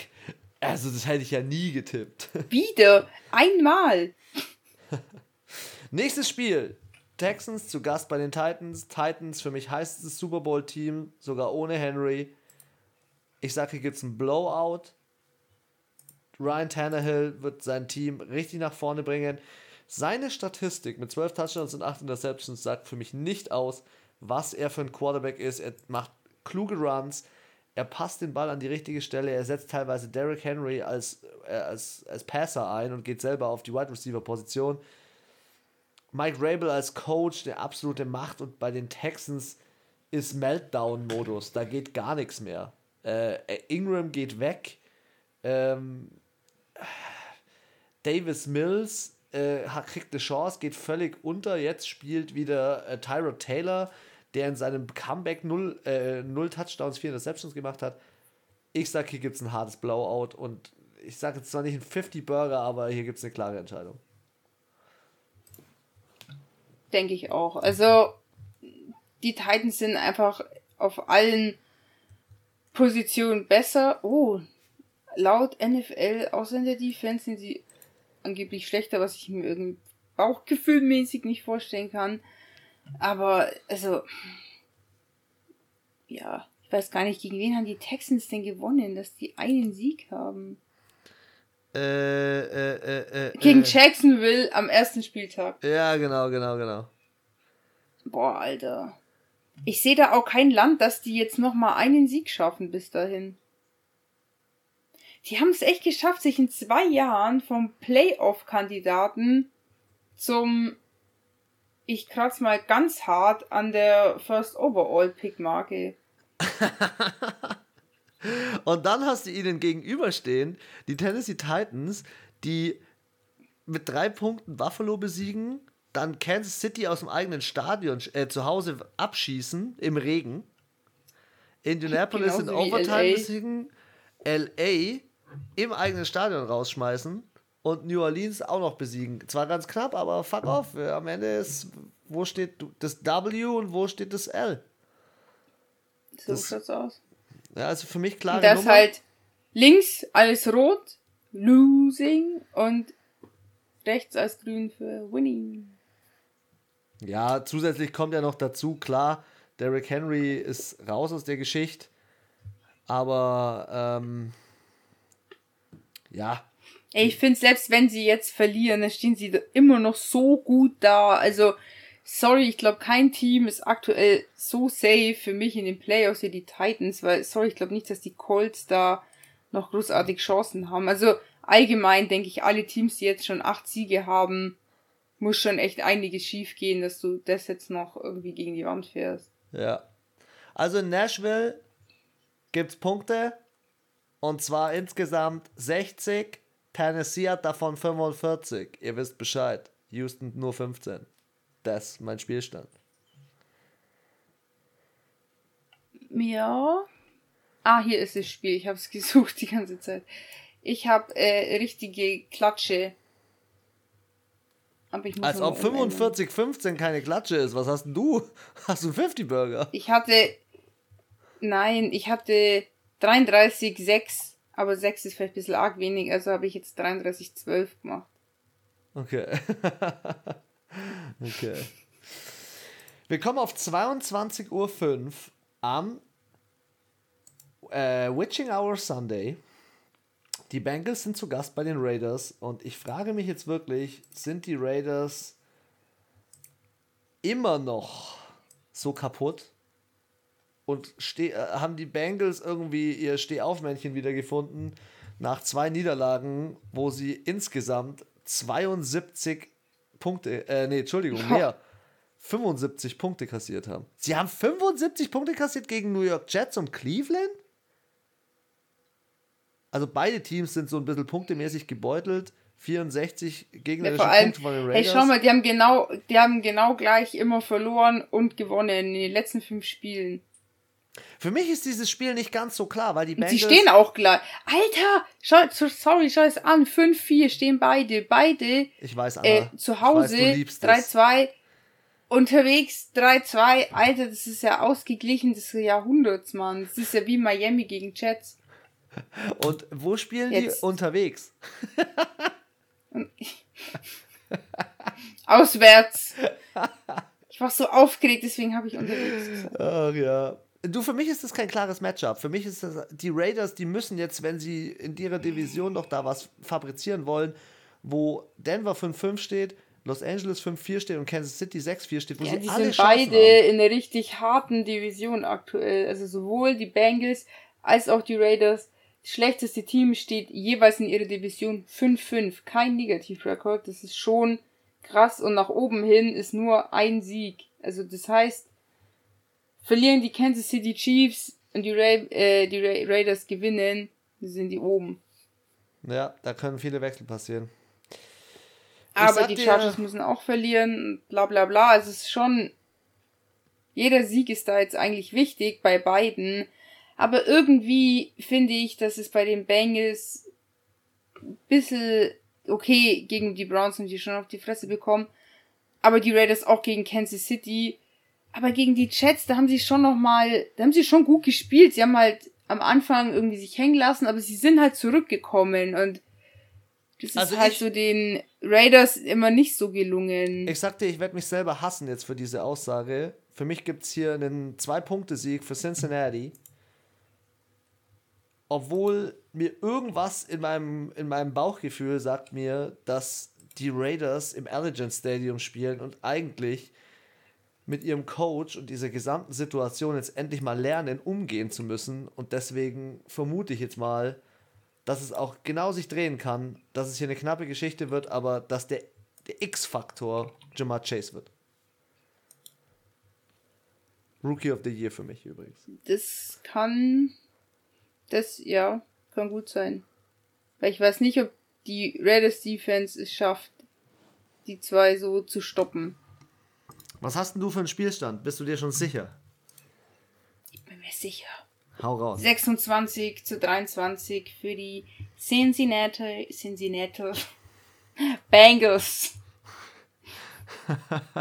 Also, das hätte ich ja nie getippt. Wieder? Einmal. Nächstes Spiel. Texans zu Gast bei den Titans. Titans für mich heißt es Super Bowl-Team, sogar ohne Henry. Ich sage, hier gibt es ein Blowout. Ryan Tannehill wird sein Team richtig nach vorne bringen. Seine Statistik mit 12 Touchdowns und 8 Interceptions sagt für mich nicht aus, was er für ein Quarterback ist. Er macht kluge Runs, er passt den Ball an die richtige Stelle, er setzt teilweise Derrick Henry als, äh, als, als Passer ein und geht selber auf die Wide Receiver Position. Mike Rabel als Coach, der absolute Macht und bei den Texans ist Meltdown-Modus. Da geht gar nichts mehr. Äh, Ingram geht weg. Ähm, Davis Mills äh, kriegt eine Chance, geht völlig unter. Jetzt spielt wieder äh, Tyrod Taylor, der in seinem Comeback null, äh, null Touchdowns, vier Interceptions gemacht hat. Ich sage, hier gibt es ein hartes Blowout und ich sage jetzt zwar nicht ein 50-Burger, aber hier gibt es eine klare Entscheidung. Denke ich auch. Also, die Titans sind einfach auf allen Positionen besser. Oh, laut NFL, außer in der Defense, sind sie angeblich schlechter, was ich mir irgendwie bauchgefühlmäßig nicht vorstellen kann. Aber, also, ja, ich weiß gar nicht, gegen wen haben die Texans denn gewonnen, dass die einen Sieg haben? Äh, äh, äh, äh gegen äh. Jacksonville am ersten Spieltag. Ja, genau, genau, genau. Boah, Alter. Ich sehe da auch kein Land, dass die jetzt nochmal einen Sieg schaffen bis dahin. Die haben es echt geschafft, sich in zwei Jahren vom Playoff-Kandidaten zum ich kratze mal ganz hart an der First Overall Pick Marke. Und dann hast du ihnen gegenüberstehen die Tennessee Titans, die mit drei Punkten Buffalo besiegen, dann Kansas City aus dem eigenen Stadion äh, zu Hause abschießen im Regen, Indianapolis in Overtime besiegen, LA im eigenen Stadion rausschmeißen und New Orleans auch noch besiegen. Zwar ganz knapp, aber fuck off. Am Ende ist, wo steht das W und wo steht das L? So das, schaut's aus. Ja, also für mich klar. Das halt links alles rot, losing und rechts als grün für winning. Ja, zusätzlich kommt ja noch dazu, klar, Derrick Henry ist raus aus der Geschichte, aber ähm, ja. Ey, ich finde, selbst wenn sie jetzt verlieren, dann stehen sie immer noch so gut da. Also, sorry, ich glaube, kein Team ist aktuell so safe für mich in den Playoffs wie die Titans, weil, sorry, ich glaube nicht, dass die Colts da noch großartig Chancen haben. Also, allgemein denke ich, alle Teams, die jetzt schon acht Siege haben, muss schon echt einiges schief gehen, dass du das jetzt noch irgendwie gegen die Wand fährst. Ja. Also in Nashville gibt es Punkte, und zwar insgesamt 60. Tennessee hat davon 45. Ihr wisst Bescheid. Houston nur 15. Das ist mein Spielstand. Ja. Ah, hier ist das Spiel. Ich habe es gesucht die ganze Zeit. Ich habe äh, richtige Klatsche. Als ob 45-15 keine Klatsche ist. Was hast denn du? Hast du einen 50-Burger? Ich hatte. Nein, ich hatte 33, 6, aber 6 ist vielleicht ein bisschen arg wenig, also habe ich jetzt 33, 12 gemacht. Okay. okay. Wir kommen auf 22.05 Uhr am äh, Witching Hour Sunday. Die Bengals sind zu Gast bei den Raiders und ich frage mich jetzt wirklich, sind die Raiders immer noch so kaputt? und steh, äh, haben die Bengals irgendwie ihr Stehaufmännchen wieder gefunden nach zwei Niederlagen, wo sie insgesamt 72 Punkte, äh, nee, Entschuldigung, mehr, 75 Punkte kassiert haben. Sie haben 75 Punkte kassiert gegen New York Jets und Cleveland? Also beide Teams sind so ein bisschen punktemäßig gebeutelt. 64 gegnerische ja, Punkte von den Raiders. Hey, schau mal, die haben genau, die haben genau gleich immer verloren und gewonnen in den letzten fünf Spielen. Für mich ist dieses Spiel nicht ganz so klar, weil die Bengals... Sie stehen auch gleich. Alter, schau, sorry, schau es an. 5-4 stehen beide. Beide. Ich weiß, Anna. Äh, zu Hause 3-2. Unterwegs 3-2. Alter, das ist ja ausgeglichen des Jahrhunderts, Mann. Das ist ja wie Miami gegen Jets. Und wo spielen Jetzt. die? Unterwegs. Auswärts. Ich war so aufgeregt, deswegen habe ich unterwegs gesagt. Ach ja. Du, für mich ist das kein klares Matchup. Für mich ist das, die Raiders, die müssen jetzt, wenn sie in ihrer Division noch da was fabrizieren wollen, wo Denver 5-5 steht, Los Angeles 5-4 steht und Kansas City 6-4 steht, wo ja, sie die alle sind beide haben. in einer richtig harten Division aktuell. Also sowohl die Bengals als auch die Raiders. Das schlechteste Team steht jeweils in ihrer Division 5-5. Kein Negativrekord. Das ist schon krass. Und nach oben hin ist nur ein Sieg. Also das heißt, verlieren die Kansas City Chiefs und die, Ra äh, die Ra Raiders gewinnen, sind die oben. Ja, da können viele Wechsel passieren. Aber die Chargers müssen auch verlieren, bla bla bla. Also es ist schon. Jeder Sieg ist da jetzt eigentlich wichtig bei beiden. Aber irgendwie finde ich, dass es bei den Bengals ein bisschen okay gegen die Browns und die schon auf die Fresse bekommen. Aber die Raiders auch gegen Kansas City. Aber gegen die Jets, da haben sie schon noch mal, da haben sie schon gut gespielt. Sie haben halt am Anfang irgendwie sich hängen lassen, aber sie sind halt zurückgekommen und das ist also halt ich, so den Raiders immer nicht so gelungen. Ich sagte, ich werde mich selber hassen jetzt für diese Aussage. Für mich gibt es hier einen Zwei-Punkte-Sieg für Cincinnati. Obwohl mir irgendwas in meinem, in meinem Bauchgefühl sagt mir, dass die Raiders im Allegiant Stadium spielen und eigentlich mit ihrem Coach und dieser gesamten Situation jetzt endlich mal lernen, umgehen zu müssen. Und deswegen vermute ich jetzt mal, dass es auch genau sich drehen kann, dass es hier eine knappe Geschichte wird, aber dass der, der X-Faktor Jamar Chase wird. Rookie of the Year für mich übrigens. Das kann. Das, ja, kann gut sein. Weil ich weiß nicht, ob die Raiders Defense es schafft, die zwei so zu stoppen. Was hast denn du für einen Spielstand? Bist du dir schon sicher? Ich bin mir sicher. Hau raus. 26 zu 23 für die Cincinnati, Cincinnati Bengals.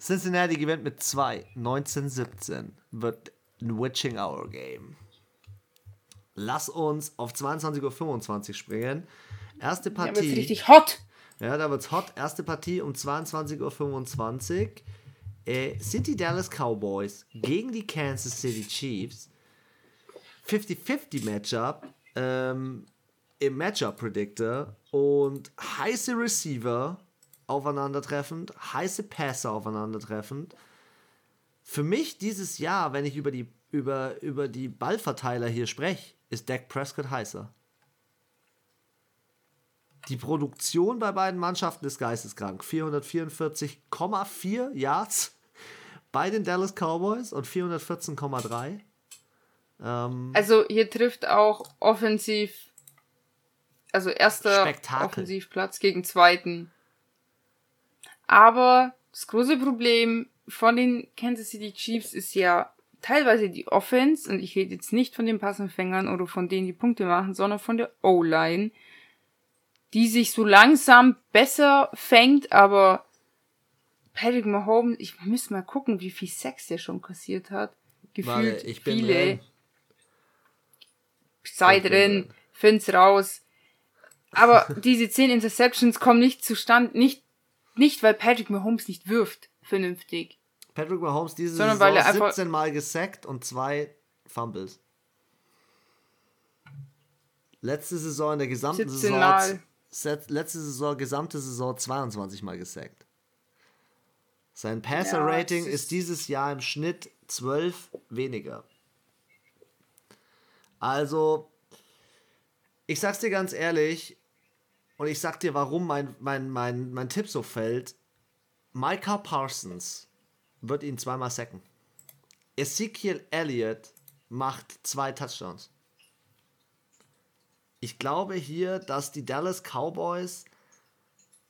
Cincinnati gewinnt mit 2. 1917 wird ein Witching Hour Game. Lass uns auf 22.25 Uhr springen. Erste Partie. Wird's richtig hot. Ja, da wird's hot. Erste Partie um 22.25 Uhr äh, sind die Dallas Cowboys gegen die Kansas City Chiefs. 50-50 Matchup ähm, im Matchup Predictor und heiße Receiver aufeinandertreffend, heiße Passer aufeinandertreffend. Für mich dieses Jahr, wenn ich über die, über, über die Ballverteiler hier spreche, ist Dak Prescott heißer. Die Produktion bei beiden Mannschaften ist geisteskrank. 444,4 Yards bei den Dallas Cowboys und 414,3. Ähm, also hier trifft auch offensiv, also erster Spektakel. Offensivplatz gegen zweiten. Aber das große Problem von den Kansas City Chiefs ist ja teilweise die Offense, und ich rede jetzt nicht von den Passempfängern oder von denen, die Punkte machen, sondern von der O-Line, die sich so langsam besser fängt, aber Patrick Mahomes, ich muss mal gucken, wie viel Sex der schon kassiert hat. Gefühlt ich bin viele. Drin. Sei drin, drin, find's raus. Aber diese 10 Interceptions kommen nicht zustande, nicht, nicht weil Patrick Mahomes nicht wirft, vernünftig. Patrick Mahomes diese Sondern Saison weil er 17 Mal gesackt und zwei Fumbles. Letzte Saison in der gesamten Saison. Letzte Saison, gesamte Saison 22 Mal gesackt. Sein Passer-Rating ja, ist, ist dieses Jahr im Schnitt 12 weniger. Also, ich sag's dir ganz ehrlich, und ich sag dir, warum mein, mein, mein, mein Tipp so fällt. Micah Parsons wird ihn zweimal sacken. Ezekiel Elliott macht zwei Touchdowns. Ich glaube hier, dass die Dallas Cowboys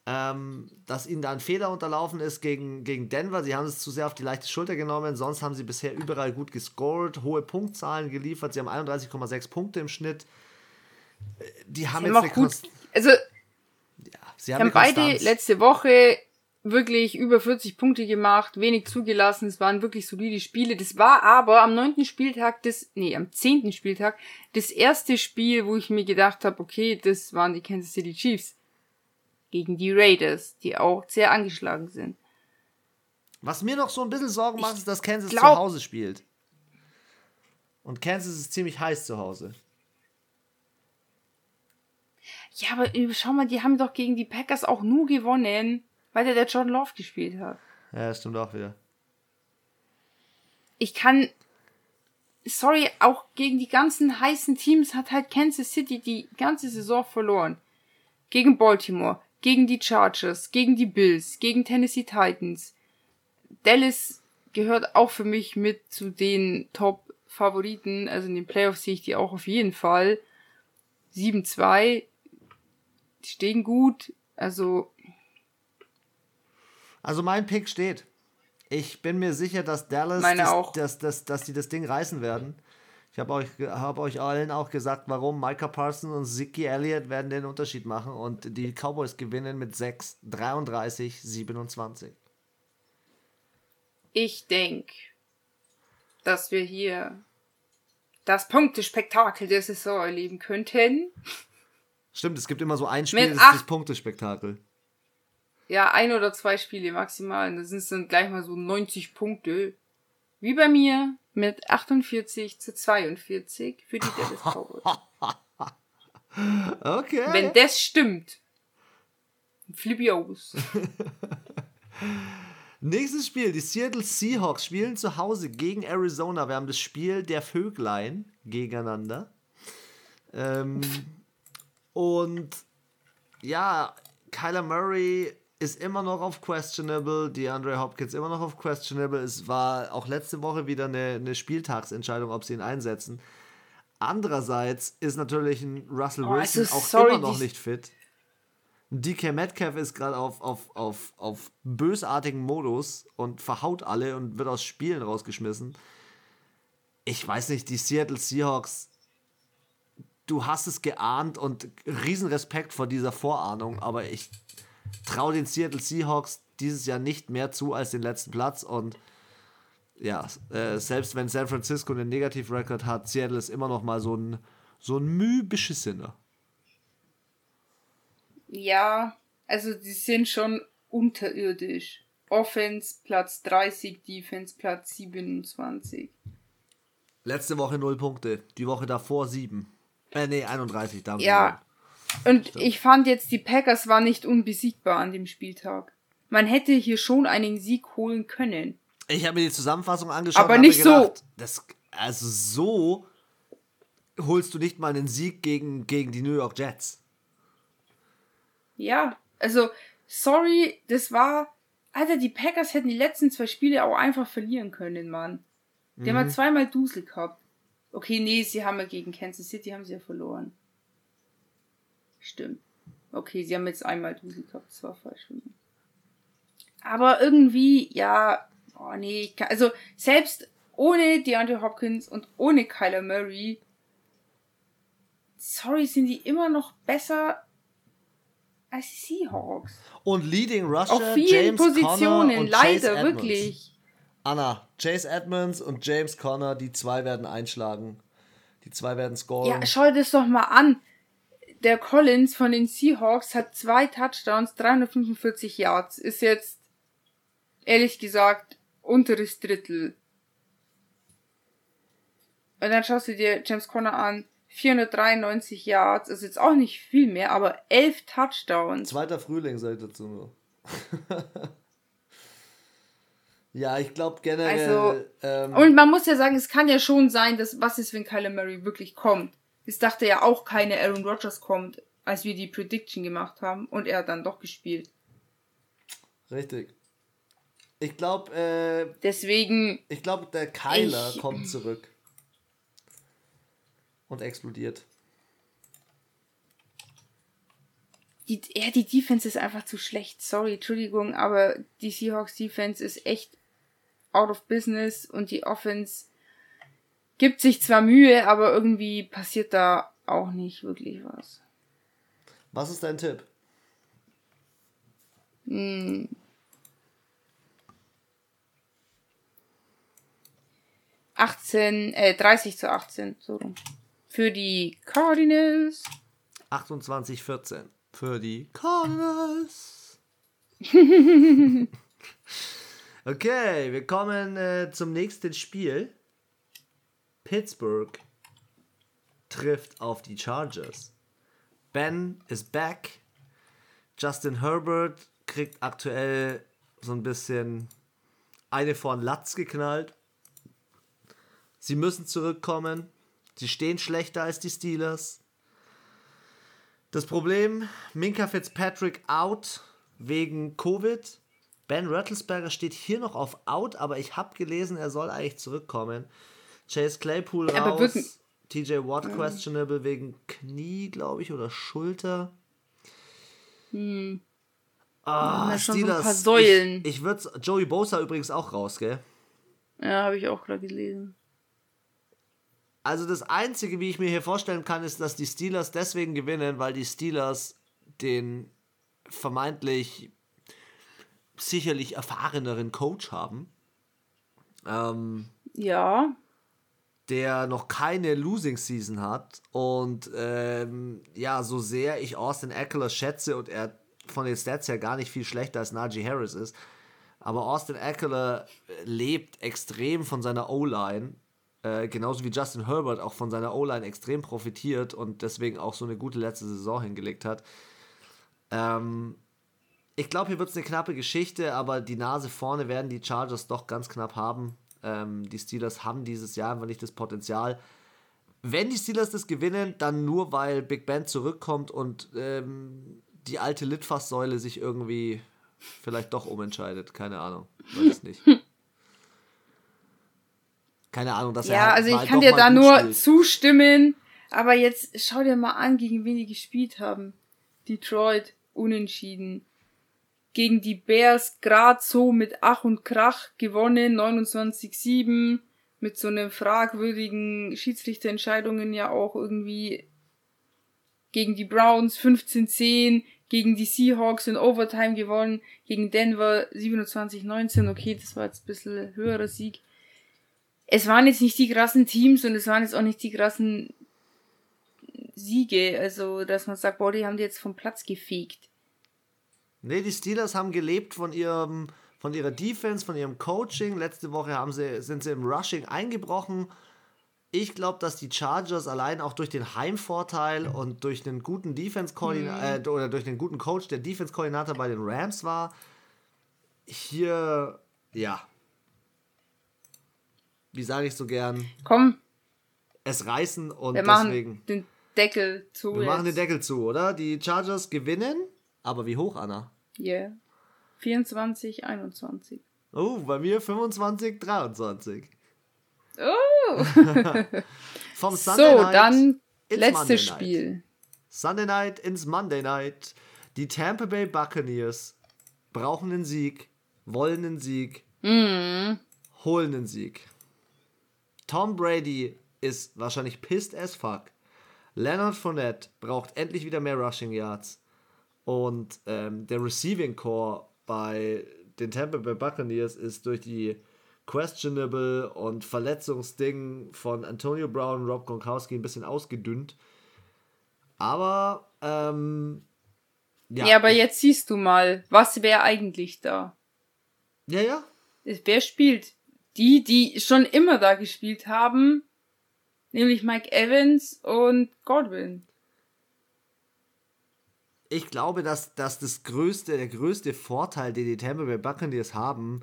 ähm, dass ihnen da ein Fehler unterlaufen ist gegen, gegen Denver. Sie haben es zu sehr auf die leichte Schulter genommen. Sonst haben sie bisher überall gut gescored, hohe Punktzahlen geliefert. Sie haben 31,6 Punkte im Schnitt. Äh, die haben sie jetzt haben gut, Also, ja, sie haben, haben beide letzte Woche wirklich über 40 Punkte gemacht, wenig zugelassen. Es waren wirklich solide Spiele. Das war aber am neunten Spieltag des, nee, am zehnten Spieltag das erste Spiel, wo ich mir gedacht habe, okay, das waren die Kansas City Chiefs gegen die Raiders, die auch sehr angeschlagen sind. Was mir noch so ein bisschen Sorgen macht, ist, dass Kansas glaub, zu Hause spielt. Und Kansas ist ziemlich heiß zu Hause. Ja, aber schau mal, die haben doch gegen die Packers auch nur gewonnen, weil der, der John Love gespielt hat. Ja, das stimmt auch wieder. Ich kann. Sorry, auch gegen die ganzen heißen Teams hat halt Kansas City die ganze Saison verloren. Gegen Baltimore, gegen die Chargers, gegen die Bills, gegen Tennessee Titans. Dallas gehört auch für mich mit zu den Top-Favoriten. Also in den Playoffs sehe ich die auch auf jeden Fall. 7-2, die stehen gut. Also. Also mein Pick steht. Ich bin mir sicher, dass Dallas, das. Dass, dass, dass die das Ding reißen werden. Ich habe euch, hab euch allen auch gesagt, warum. Micah Parsons und Ziki Elliott werden den Unterschied machen und die Cowboys gewinnen mit 6, 33, 27. Ich denke, dass wir hier das Punktespektakel der Saison erleben könnten. Stimmt, es gibt immer so ein Spiel, Mit das ist das Punktespektakel. Ja, ein oder zwei Spiele maximal. Das sind dann gleich mal so 90 Punkte. Wie bei mir mit 48 zu 42 für die Dallas Cowboys. Okay. Wenn das stimmt, flippe aus. Nächstes Spiel, die Seattle Seahawks spielen zu Hause gegen Arizona. Wir haben das Spiel der Vöglein gegeneinander. Ähm, und ja, Kyler Murray ist immer noch auf questionable, DeAndre Hopkins immer noch auf questionable. Es war auch letzte Woche wieder eine, eine Spieltagsentscheidung, ob sie ihn einsetzen. Andererseits ist natürlich ein Russell Oh, Wilson also auch sorry, immer noch die- nicht fit. DK Metcalf ist gerade auf, auf, auf, auf bösartigen Modus und verhaut alle und wird aus Spielen rausgeschmissen. Ich weiß nicht, die Seattle Seahawks, du hast es geahnt und riesen Respekt vor dieser Vorahnung, aber ich traue den Seattle Seahawks dieses Jahr nicht mehr zu als den letzten Platz und ja, äh, selbst wenn San Francisco einen Negativ-Record hat, Seattle ist immer noch mal so ein, so ein Müh beschissener. Ja, also die sind schon unterirdisch. Offense Platz 30, Defense Platz 27. Letzte Woche 0 Punkte, die Woche davor 7. Äh, nee, 31, da haben sie Ja. Und ich fand jetzt, die Packers waren nicht unbesiegbar an dem Spieltag. Man hätte hier schon einen Sieg holen können. Ich habe mir die Zusammenfassung angeschaut. Aber nicht mir so. gedacht, Das, also so holst du nicht mal einen Sieg gegen, gegen die New York Jets. Ja, also, sorry, das war. Alter, die Packers hätten die letzten zwei Spiele auch einfach verlieren können, Mann. Die haben ja zweimal Dusel gehabt. Okay, nee, sie haben ja gegen Kansas City haben sie ja verloren. Stimmt. Okay, sie haben jetzt einmal Dusel gehabt, das war falsch. Aber irgendwie, ja, oh nee, ich kann- also selbst ohne DeAndre Hopkins und ohne Kyler Murray, sorry, sind die immer noch besser als die Seahawks. Und Leading Rusher Auf vielen James Positionen, und Chase leider, Edmonds. wirklich. Anna, Chase Edmonds und James Conner, die zwei werden einschlagen. Die zwei werden scoren. Ja, schau dir das doch mal an. Der Collins von den Seahawks hat zwei Touchdowns, 345 Yards. Ist jetzt, ehrlich gesagt, unteres Drittel. Und dann schaust du dir James Conner an, 493 Yards, ist jetzt auch nicht viel mehr, aber 11 Touchdowns. Zweiter Frühling, sag ich dazu nur. ja, ich glaube generell. Also, ähm, Und man muss ja sagen, es kann ja schon sein, dass was ist, wenn Kyler Murray wirklich kommt. Es dachte ja auch keine Aaron Rodgers kommt, als wir die Prediction gemacht haben und er hat dann doch gespielt. richtig. Ich glaube, äh, Deswegen, ich glaube, der Kyler Ich- kommt zurück. Und explodiert. die, ja, die Defense ist einfach zu schlecht. Sorry, Entschuldigung, aber die Seahawks Defense ist echt out of business und die Offense gibt sich zwar Mühe, aber irgendwie passiert da auch nicht wirklich was. Was ist dein Tipp? Hm. Äh, 30 zu 18, so rum. Für die Cardinals. 28-14 für die Cardinals. okay, wir kommen äh, zum nächsten Spiel. Pittsburgh trifft auf die Chargers. Ben ist back. Justin Herbert kriegt aktuell so ein bisschen eine von Latz geknallt. Sie müssen zurückkommen. Sie stehen schlechter als die Steelers. Das Problem, Minka Fitzpatrick out wegen Covid. Ben Rattlesberger steht hier noch auf Out, aber ich habe gelesen, er soll eigentlich zurückkommen. Chase Claypool raus. TJ Watt mhm. questionable wegen Knie, glaube ich, oder Schulter. Hm. Ah, Steelers. So ein paar Säulen. Ich, ich würde Joey Bosa übrigens auch raus, gell? Ja, habe ich auch gerade gelesen. Also das Einzige, wie ich mir hier vorstellen kann, ist, dass die Steelers deswegen gewinnen, weil die Steelers den vermeintlich sicherlich erfahreneren Coach haben. Ähm, ja. Der noch keine Losing Season hat. Und ähm, ja, so sehr ich Austin Eckler schätze und er von den Stats her gar nicht viel schlechter als Najee Harris ist. Aber Austin Eckler lebt extrem von seiner O-Line. Äh, genauso wie Justin Herbert auch von seiner O-Line extrem profitiert und deswegen auch so eine gute letzte Saison hingelegt hat. Ähm, ich glaube, hier wird es eine knappe Geschichte, aber die Nase vorne werden die Chargers doch ganz knapp haben. Ähm, die Steelers haben dieses Jahr einfach nicht das Potenzial. Wenn die Steelers das gewinnen, dann nur, weil Big Ben zurückkommt und ähm, die alte Litfaßsäule sich irgendwie vielleicht doch umentscheidet. Keine Ahnung. Weiß nicht. Keine Ahnung, dass ja, er. Ja, halt also ich kann dir da nur spielt. zustimmen. Aber jetzt schau dir mal an, gegen wen die gespielt haben. Detroit unentschieden gegen die Bears grad so mit Ach und Krach gewonnen, 29-7, mit so einem fragwürdigen Schiedsrichterentscheidungen ja auch irgendwie gegen die Browns 15-10, gegen die Seahawks in Overtime gewonnen, gegen Denver 27-19, okay, das war jetzt ein bisschen höherer Sieg. Es waren jetzt nicht die krassen Teams und es waren jetzt auch nicht die krassen Siege, also dass man sagt, boah, die haben die jetzt vom Platz gefegt. Nee, die Steelers haben gelebt von ihrem von ihrer Defense, von ihrem Coaching. Letzte Woche haben sie, sind sie im Rushing eingebrochen. Ich glaube, dass die Chargers allein auch durch den Heimvorteil und durch den guten Defense mhm. äh, oder durch den guten Coach, der Defense Koordinator bei den Rams war, hier ja. Wie sage ich so gern? Komm. Es reißen und wir machen den Deckel zu. Wir jetzt. machen den Deckel zu, oder? Die Chargers gewinnen aber wie hoch, Anna? Yeah. 24, 21. Oh, bei mir 25, 23. Oh! Vom Sunday so, Night dann letztes Spiel. Sunday Night ins Monday Night. Die Tampa Bay Buccaneers brauchen einen Sieg, wollen einen Sieg, mm. holen einen Sieg. Tom Brady ist wahrscheinlich pissed as fuck. Leonard Fournette braucht endlich wieder mehr Rushing Yards. Und ähm, der Receiving Core bei den Tampa Bay Buccaneers ist durch die questionable und Verletzungsding von Antonio Brown und Rob Gronkowski ein bisschen ausgedünnt. Aber, ähm, ja. Ja, aber jetzt siehst du mal, was wäre eigentlich da? Ja, ja. Wer spielt? Die, die schon immer da gespielt haben, nämlich Mike Evans und Godwin ich glaube, dass, dass das größte, der größte Vorteil, den die Tampa Bay Buccaneers haben,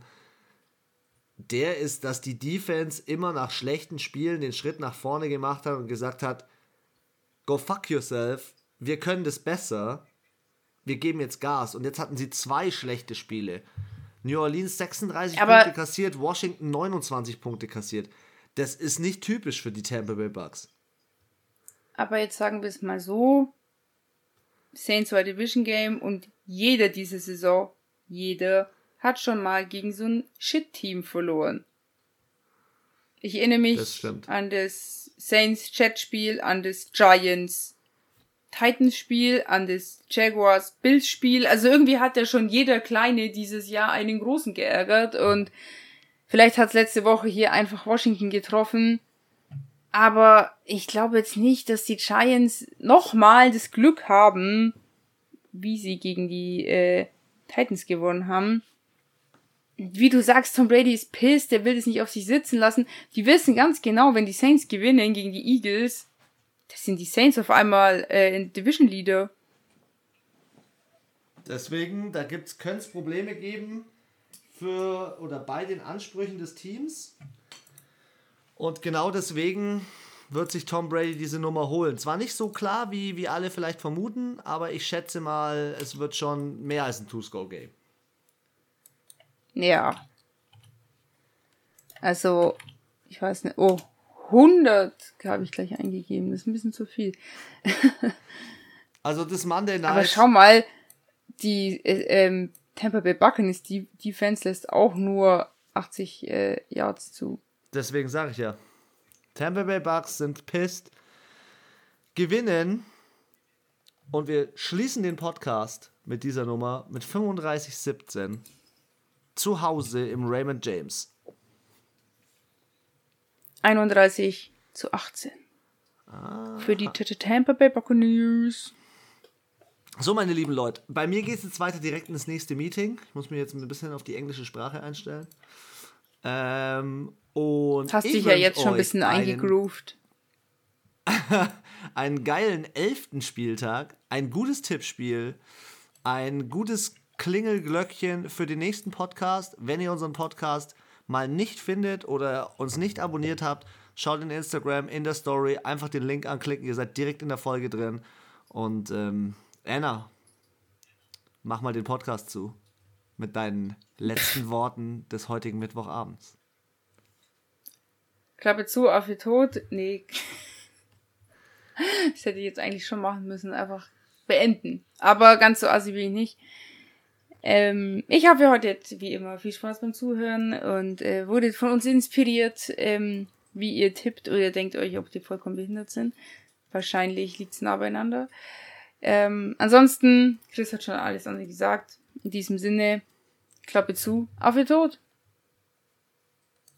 der ist, dass die Defense immer nach schlechten Spielen den Schritt nach vorne gemacht hat und gesagt hat, go fuck yourself, wir können das besser, wir geben jetzt Gas. Und jetzt hatten sie zwei schlechte Spiele. New Orleans 36 Aber Punkte kassiert, Washington 29 Punkte kassiert. Das ist nicht typisch für die Tampa Bay Bucks. Aber jetzt sagen wir es mal so, Saints war Division Game und jeder diese Saison, jeder, hat schon mal gegen so ein Shit-Team verloren. Ich erinnere mich das an das Saints Chat-Spiel, an das Giants Titans-Spiel, an das Jaguars Bills-Spiel. Also irgendwie hat ja schon jeder Kleine dieses Jahr einen Großen geärgert und vielleicht hat es letzte Woche hier einfach Washington getroffen. Aber ich glaube jetzt nicht, dass die Giants nochmal das Glück haben, wie sie gegen die äh, Titans gewonnen haben. Wie du sagst, Tom Brady ist pissed, der will das nicht auf sich sitzen lassen. Die wissen ganz genau, wenn die Saints gewinnen gegen die Eagles, das sind die Saints auf einmal äh, Division Leader. Deswegen, da könnte es Probleme geben für oder bei den Ansprüchen des Teams. Und genau deswegen wird sich Tom Brady diese Nummer holen. Zwar nicht so klar, wie, wie alle vielleicht vermuten, aber ich schätze mal, es wird schon mehr als ein Two-Score-Game. Ja. Also, ich weiß nicht. Oh, 100 habe ich gleich eingegeben. Das ist ein bisschen zu viel. also das Monday Night. Aber schau mal, die äh, ähm, Tampa Bay Buccaneers die Defense lässt auch nur 80 äh, Yards zu. Deswegen sage ich ja. Tampa Bay Bucks sind pissed, gewinnen und wir schließen den Podcast mit dieser Nummer mit 35-17 zu Hause im Raymond James. 31 zu 18. Ah. Für die Tampa Bay Buccaneers. So, meine lieben Leute, bei mir geht es jetzt weiter direkt ins nächste Meeting. Ich muss mir jetzt ein bisschen auf die englische Sprache einstellen. Ähm, und Hast dich ja jetzt schon ein bisschen eingegroovt. einen geilen elften Spieltag, ein gutes Tippspiel, ein gutes Klingelglöckchen für den nächsten Podcast. Wenn ihr unseren Podcast mal nicht findet oder uns nicht abonniert habt, schaut in Instagram, in der Story, einfach den Link anklicken, ihr seid direkt in der Folge drin. Und ähm, Anna, mach mal den Podcast zu mit deinen letzten Worten des heutigen Mittwochabends. Klappe zu, auf ihr Tod. Nee. Das hätte ich jetzt eigentlich schon machen müssen. Einfach beenden. Aber ganz so assi bin ich nicht. Ähm, ich habe heute jetzt wie immer viel Spaß beim Zuhören und äh, wurde von uns inspiriert, ähm, wie ihr tippt oder denkt euch, ob die vollkommen behindert sind. Wahrscheinlich liegt es nah beieinander. Ähm, ansonsten, Chris hat schon alles andere gesagt. In diesem Sinne, Klappe zu, auf ihr Tod.